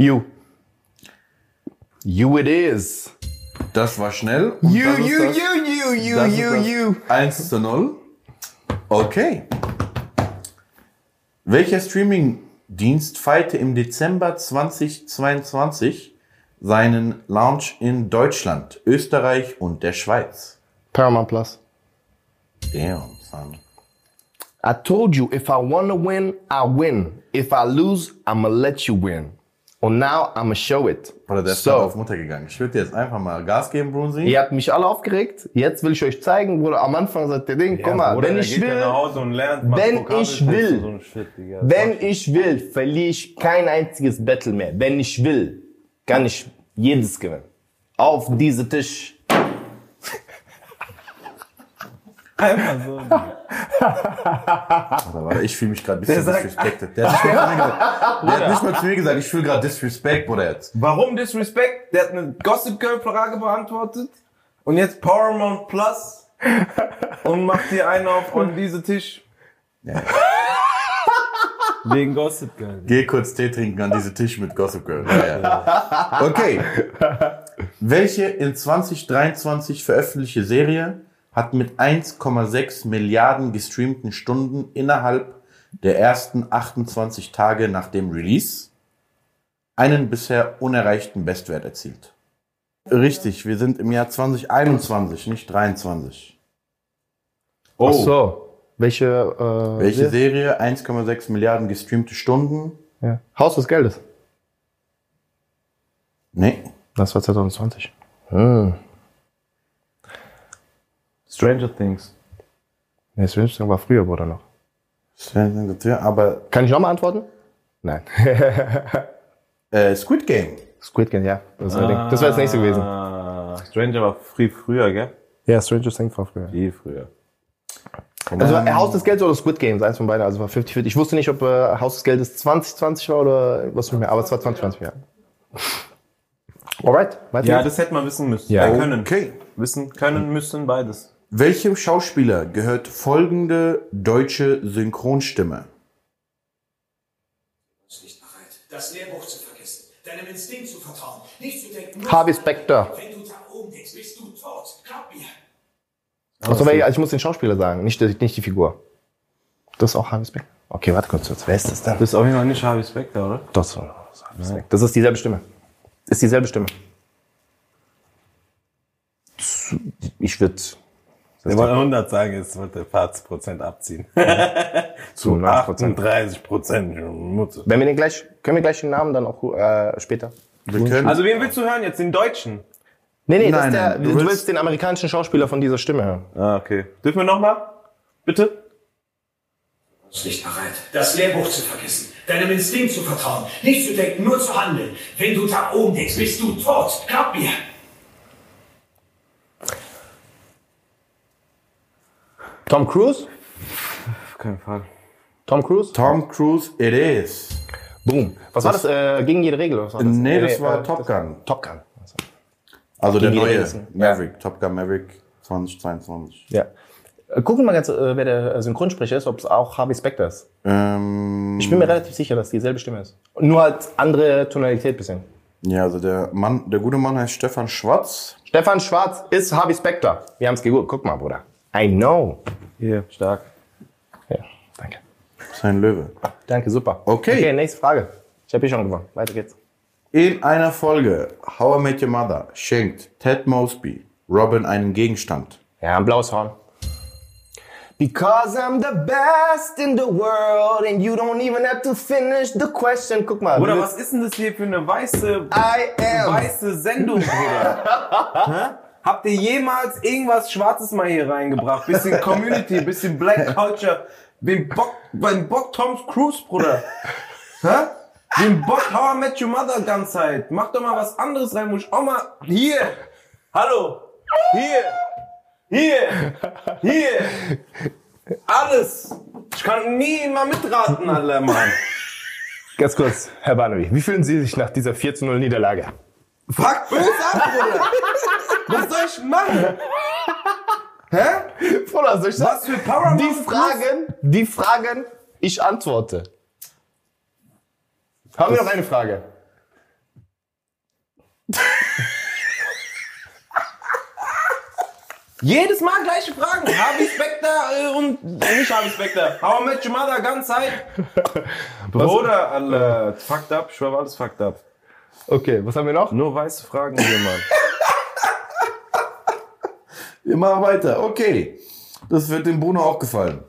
You. You it is. Das war schnell. und You, you, das- you, you, you, Das you, you. 1 zu 0. Okay. Welcher Streaming-Dienst feierte im Dezember 2022 seinen Launch in Deutschland, Österreich und der Schweiz? Paramount Plus. Damn, son. I told you, if I wanna win, I win. If I lose, I'ma let you win. Und now I'ma show it. Oder der ist so, auf Mutter gegangen. Ich würde dir jetzt einfach mal Gas geben, Brunsi. ihr habt mich alle aufgeregt. Jetzt will ich euch zeigen, Bruder. Am Anfang sagt der Ding, guck mal, Bruder, wenn ich ja will, nach Hause und lernt, wenn ich will, so Shit, Digga. wenn ich will, verliere ich kein einziges Battle mehr. Wenn ich will, kann ich jedes gewinnen. Auf diese Tisch. Einfach so. Alter, warte, ich fühle mich gerade ein bisschen Der sagt- disrespected. Der hat, nicht mal zu mir gesagt, der hat nicht mal zu mir gesagt, ich fühle gerade Disrespect, Bruder, jetzt. Warum Disrespect? Der hat eine Gossip Girl Frage beantwortet und jetzt Paramount Plus und macht hier einen auf an diese Tisch. Wegen Gossip Girl. Geh kurz Tee trinken an diese Tisch mit Gossip Girl. Ja, ja. Okay. Welche in 2023 veröffentlichte Serie hat mit 1,6 Milliarden gestreamten Stunden innerhalb der ersten 28 Tage nach dem Release einen bisher unerreichten Bestwert erzielt? Richtig, wir sind im Jahr 2021, nicht 23. Oh, Ach so. Welche, äh, Welche Serie? Serie 1,6 Milliarden gestreamte Stunden? Ja. Haus des Geldes. Nee. Das war 2020. Hm. Stranger Things. Nee, Stranger Things war früher, Bruder, noch. Aber Kann ich nochmal antworten? Nein. [laughs] äh, Squid Game. Squid Game, ja. Das war, Ding. das war das nächste gewesen. Ah, Stranger war früh, früher, gell? Ja, Stranger Things war früher. Viel früher. Also Haus des Geldes oder Squid Games, eins von beiden, also war 50-50. Ich wusste nicht, ob äh, Haus des Geldes 2020 war oder was nicht mehr, aber es war 2020, ja. Alright, weiter Ja, das hätte man wissen müssen. Ja. Äh, können. Okay. Wissen, können, müssen, beides. Welchem Schauspieler gehört folgende deutsche Synchronstimme? ist nicht bereit, das Lehrbuch zu vergessen, deinem Instinkt zu vertrauen, nicht zu denken, Harvey Specter. wenn du da oben denkst, bist du tot. Glaub mir. Achso, weil ich, also ich muss den Schauspieler sagen, nicht, die- nicht die Figur. Das ist auch Harvey Specter. Okay, warte kurz, wer ist das denn? Das ist auf jeden Fall nicht Harvey Specter, oder? Das, das ist Harvey Specter. Das ist dieselbe Stimme. Ist dieselbe Stimme. Ich würde Der wollte 100 sagen, jetzt wird der 40% abziehen. [laughs] zu 90 38% Mutter. Wenn wir den gleich, können wir gleich den Namen dann auch äh, später? Wir können, Also wen willst du hören jetzt? Den Deutschen? Nee, nee, das Nein, ist der, nein, du, du willst, willst- den amerikanischen Schauspieler von dieser Stimme hören. Ah, okay. Dürfen wir nochmal? Bitte? ist nicht bereit, das Lehrbuch zu vergessen, deinem Instinkt zu vertrauen, nicht zu denken, nur zu handeln. Wenn du da oben denkst, bist du tot. Glaub mir. Tom Cruise? Auf keinen Fall. Tom Cruise? Tom Cruise, it is. Boom. Was war das? Äh, gegen jede Regel? Was war das? Nee, das war äh, Top Gun. Top Gun. Also, Also der Gegen die neue. Maverick, Top Gun Maverick 2022. Ja. Äh, Gucken wir mal ganz, äh, wer der äh, Synchronsprecher ist, ob es auch Harvey Specter ist. Ähm, Ich bin mir relativ sicher, dass dieselbe Stimme ist. Nur halt andere Tonalität bisschen. ja, also der Mann, der gute Mann heißt Stefan Schwarz. Stefan Schwarz ist Harvey Specter. Wir haben es geguckt. Guck mal, Bruder. I know. Hier, stark. Ja, danke. Sein Löwe. Danke, super. Okay. Okay, nächste Frage. Ich habe hier schon gewonnen. Weiter geht's. In einer Folge How I Met Your Mother schenkt Ted Mosby Robin einen Gegenstand. Ja, ein blaues Horn. Because I'm the best in the world and you don't even have to finish the question. Guck mal. Bruder, was ist denn das hier für eine weiße, I am. weiße Sendung, Bruder? [laughs] Habt ihr jemals irgendwas Schwarzes mal hier reingebracht? Bisschen Community, bisschen Black Culture. Wem Bock, wem Bock Tom Cruise, Bruder? Hä? Wem Bock How I Met Your Mother ganz Zeit? Mach doch mal was anderes rein, wo ich auch mal, hier, hallo, hier, hier, hier, alles. Ich kann nie mal mitraten, alle Mann. Ganz kurz, Herr Banovi, wie fühlen Sie sich nach dieser 4 zu 0 Niederlage? Fuck böse ab, Bruder. Was soll ich machen? Hä? Bruder, soll ich Was für Paramount Die? Fragen, die Fragen, ich antworte. Haben wir noch eine Frage? Jedes Mal gleiche Fragen. Harvey Specter äh, und nicht Harvey Specter. How I Met Your Mother, ganz Zeit. Bruder, Alter, fucked up. Ich schwör, alles fucked up. Okay, was haben wir noch? Nur weiße Fragen hier, Mann. [laughs] Wir machen weiter. Okay. Das wird dem Bruno auch gefallen.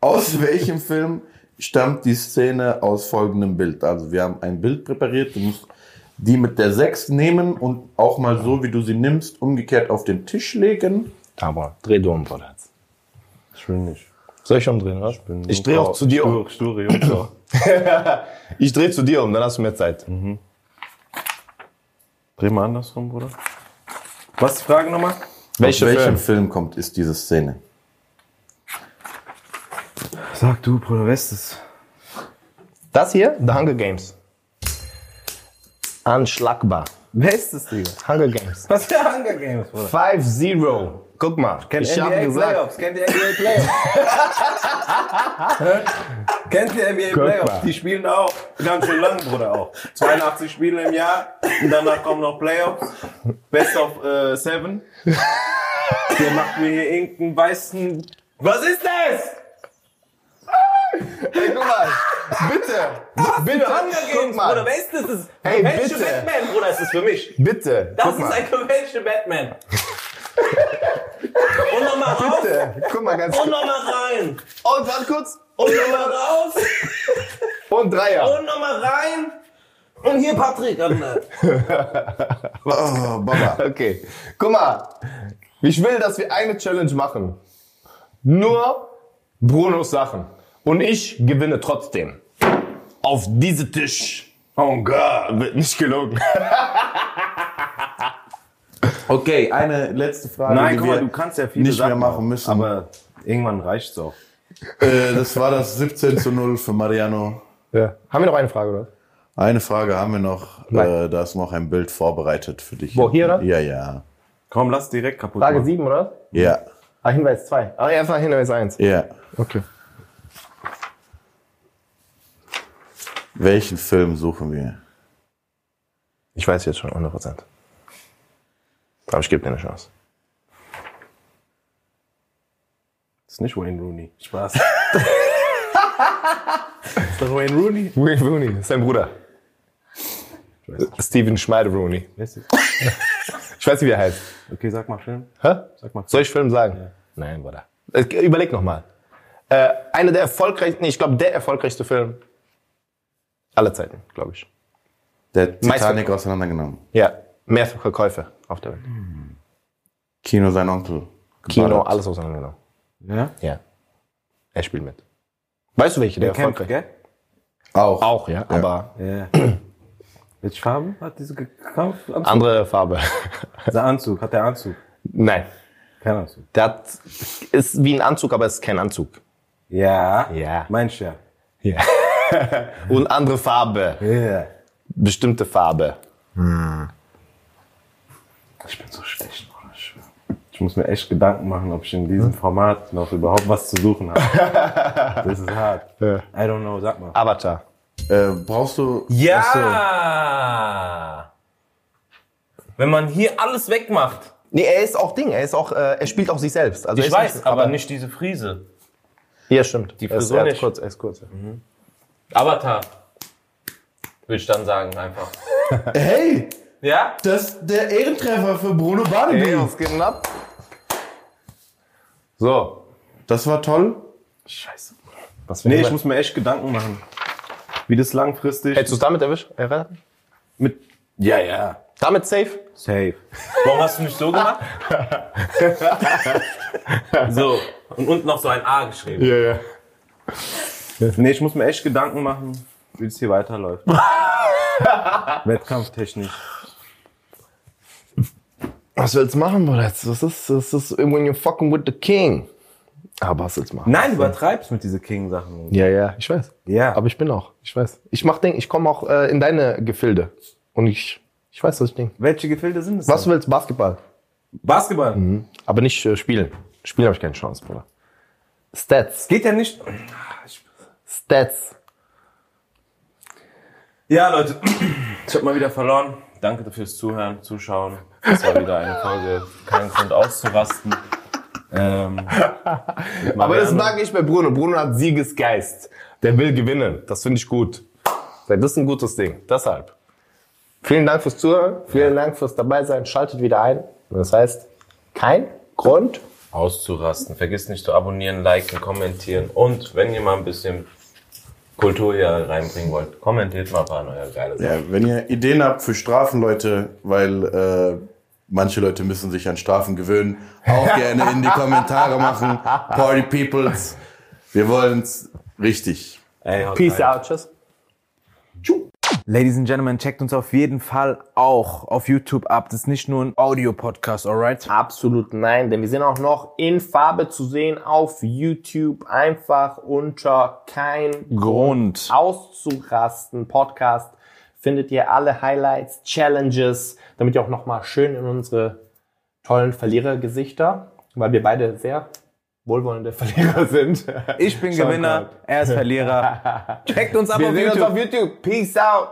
Aus [laughs] welchem Film stammt die Szene aus folgendem Bild? Also wir haben ein Bild präpariert. Du musst die mit der 6 nehmen und auch mal so, wie du sie nimmst, umgekehrt auf den Tisch legen. Aber dreh du um, Bruder. Ich will nicht. Soll ich umdrehen, oder? Ich nur drehe auch zu dir um. Sture, sture. [laughs] Ich drehe zu dir um, dann hast du mehr Zeit. Dreh mal andersrum, Bruder. Was ist die Frage nochmal? Welche aus welchem Film? Film kommt ist diese Szene? Sag du, Bruder, weißt es. Das hier, The Hunger Games. Unschlagbar. Wer ist das, Digga? Hunger Games. Was für Hunger Games, Bruder? 5-0. Guck mal, Kennt ich NBA gesagt. Playoffs? Kennt ihr NBA Playoffs? [laughs] Kennt ihr NBA Guck Playoffs? mal. Die spielen auch ganz schön lang, Bruder, auch. 82 Spiele im Jahr und danach kommen noch Playoffs. Best of äh, Seven. Der macht mir hier irgendeinen weißen... Was ist das? Hey, guck mal, bitte, bitte, Hunger Games, Bruder, mal, wer ist das? das ist Hey. Batman, Bruder, ist das für mich? bitte, Das guck ist mal, ein welche Batman. Und nochmal rauf. bitte, guck mal ganz Und nochmal rein. Und warte kurz, Und nochmal raus. und Dreier. Und nochmal rein. Und hier Patrick. Oh, Baba. [laughs] Okay, guck mal, ich will, dass wir eine Challenge machen. Nur Brunos Sachen. Und ich gewinne trotzdem. Auf diese Tisch. Oh Gott, wird nicht gelogen. [laughs] Okay, eine letzte Frage, Nein, die guck mal, du kannst ja viele nicht mehr Sachen machen müssen. Aber irgendwann reicht's auch. äh, das war das 17 zu 0 für Mariano. Ja. Haben wir noch eine Frage, oder? Eine Frage haben wir noch. Äh, da ist noch ein Bild vorbereitet für dich. Wo, hier, oder? Ja, ja. Komm, lass direkt kaputt Frage machen. 7, oder? Ja, Ah, Hinweis 2. Ah, einfach Hinweis 1. ja. Okay. Welchen Film suchen wir? Ich weiß jetzt schon 100%. Aber ich gebe dir eine Chance. Das ist nicht Wayne Rooney. Spaß. [laughs] ist doch Wayne Rooney? Wayne Rooney, ist sein Bruder. Steven Schmeider Rooney. Das? [laughs] Ich weiß nicht, wie er heißt. Okay, sag mal Film. Hä? Sag mal. Soll ich Film sagen? Nein, Bruder. Äh, Überleg noch mal. Äh, einer der erfolgreichsten, nee, ich glaube, der erfolgreichste Film aller Zeiten, glaube ich. Der Titanic auseinandergenommen. Ja, mehr Verkäufe auf der Welt. Kino sein Onkel. Kino, geballert. alles auseinandergenommen. Ja? Ja. Er spielt mit. Weißt du, welche der Kämpft, erfolgreich gell? Auch. Auch, ja, aber Ja. [clears throat] Welche Farbe hat diese Kampfanzug? andere Farbe. [laughs] Der Anzug. Hat der Anzug? Nein. Kein Anzug. Der hat, ist wie ein Anzug, aber es ist kein Anzug. Ja. Ja. Meinst du ja. Ja. [laughs] Und andere Farbe. Ja. Bestimmte Farbe. Ich bin so schlecht, Bruder. ich muss mir echt Gedanken machen, ob ich in diesem Format noch überhaupt was zu suchen habe. [laughs] Das ist hart. Ja. I don't know, sag mal. Avatar. Äh, brauchst du. Ja! Wenn man hier alles wegmacht. Nee, er ist auch Ding. Er ist auch, äh, er spielt auch sich selbst. Also Ich weiß, aber nicht diese Frise. Ja, stimmt. Die Er ist- Frisur er ist nicht. kurz, er ist kurz. ja. Avatar. Würde ich dann sagen, einfach. Hey, Ja? das ist der Ehrentreffer für Bruno Barnaby. Hey, was geht denn ab? So. Das war toll. Scheiße. Was für Nee, ich muss mir echt Gedanken machen. Wie das langfristig Hättest du es damit erwischt? Erraten? mit. Ja, ja. Damit safe? Safe. Warum hast du nicht so gemacht? [laughs] so. Und unten noch so ein A geschrieben. Ja, ja. Nee, ich muss mir echt Gedanken machen, wie es hier weiterläuft. [laughs] Wettkampftechnisch. Was willst du machen, Bruder? Das ist, das ist when you're fucking with the king. Aber was willst du machen? Nein, du übertreibst mit diesen King-Sachen. Ja, ja, ich weiß. Ja. Aber ich bin auch, ich weiß. Ich mach Ding, ich komme auch äh, in deine Gefilde. Und ich, ich weiß, was ich denke. Welche Gefilde sind es? Was du willst, Basketball. Basketball. Aber nicht äh, spielen. Spielen habe ich keine Chance, Bruder. Stats. Geht ja nicht. Stats. Ja, Leute, [clears throat] ich habe mal wieder verloren. Danke fürs Zuhören, Zuschauen. Das war wieder eine Folge. Kein Grund auszurasten. Ähm, Aber das mag ich bei Bruno. Bruno hat Siegesgeist. Der will gewinnen. Das finde ich gut. Das ist ein gutes Ding. Deshalb. Vielen Dank fürs Zuhören. Vielen Dank fürs dabei sein. Schaltet wieder ein. Das heißt, kein Grund. Auszurasten. Vergiss nicht zu abonnieren, liken, kommentieren. Und wenn ihr mal ein bisschen Kultur hier reinbringen wollt, kommentiert mal ein paar neue geile Sachen. Ja, wenn ihr Ideen habt für Strafen, Leute, weil äh, manche Leute müssen sich an Strafen gewöhnen, auch gerne in die Kommentare machen. Party Peoples. Wir wollen's richtig. Ey, Peace rein. out. Tschüss. Ladies and Gentlemen, checkt uns auf jeden Fall auch auf YouTube ab. Das ist nicht nur ein Audio-Podcast, alright? Absolut nein, denn wir sind auch noch in Farbe zu sehen auf YouTube. Einfach unter kein Grund. auszurasten Podcast findet ihr alle Highlights, Challenges, damit ihr auch nochmal schön in unsere tollen Verlierergesichter, weil wir beide sehr wohlwollende [laughs] Verlierer sind. Ich bin Gewinner, er ist Verlierer. [laughs] Checkt uns ab Wir auf sehen uns YouTube. auf YouTube. Peace out.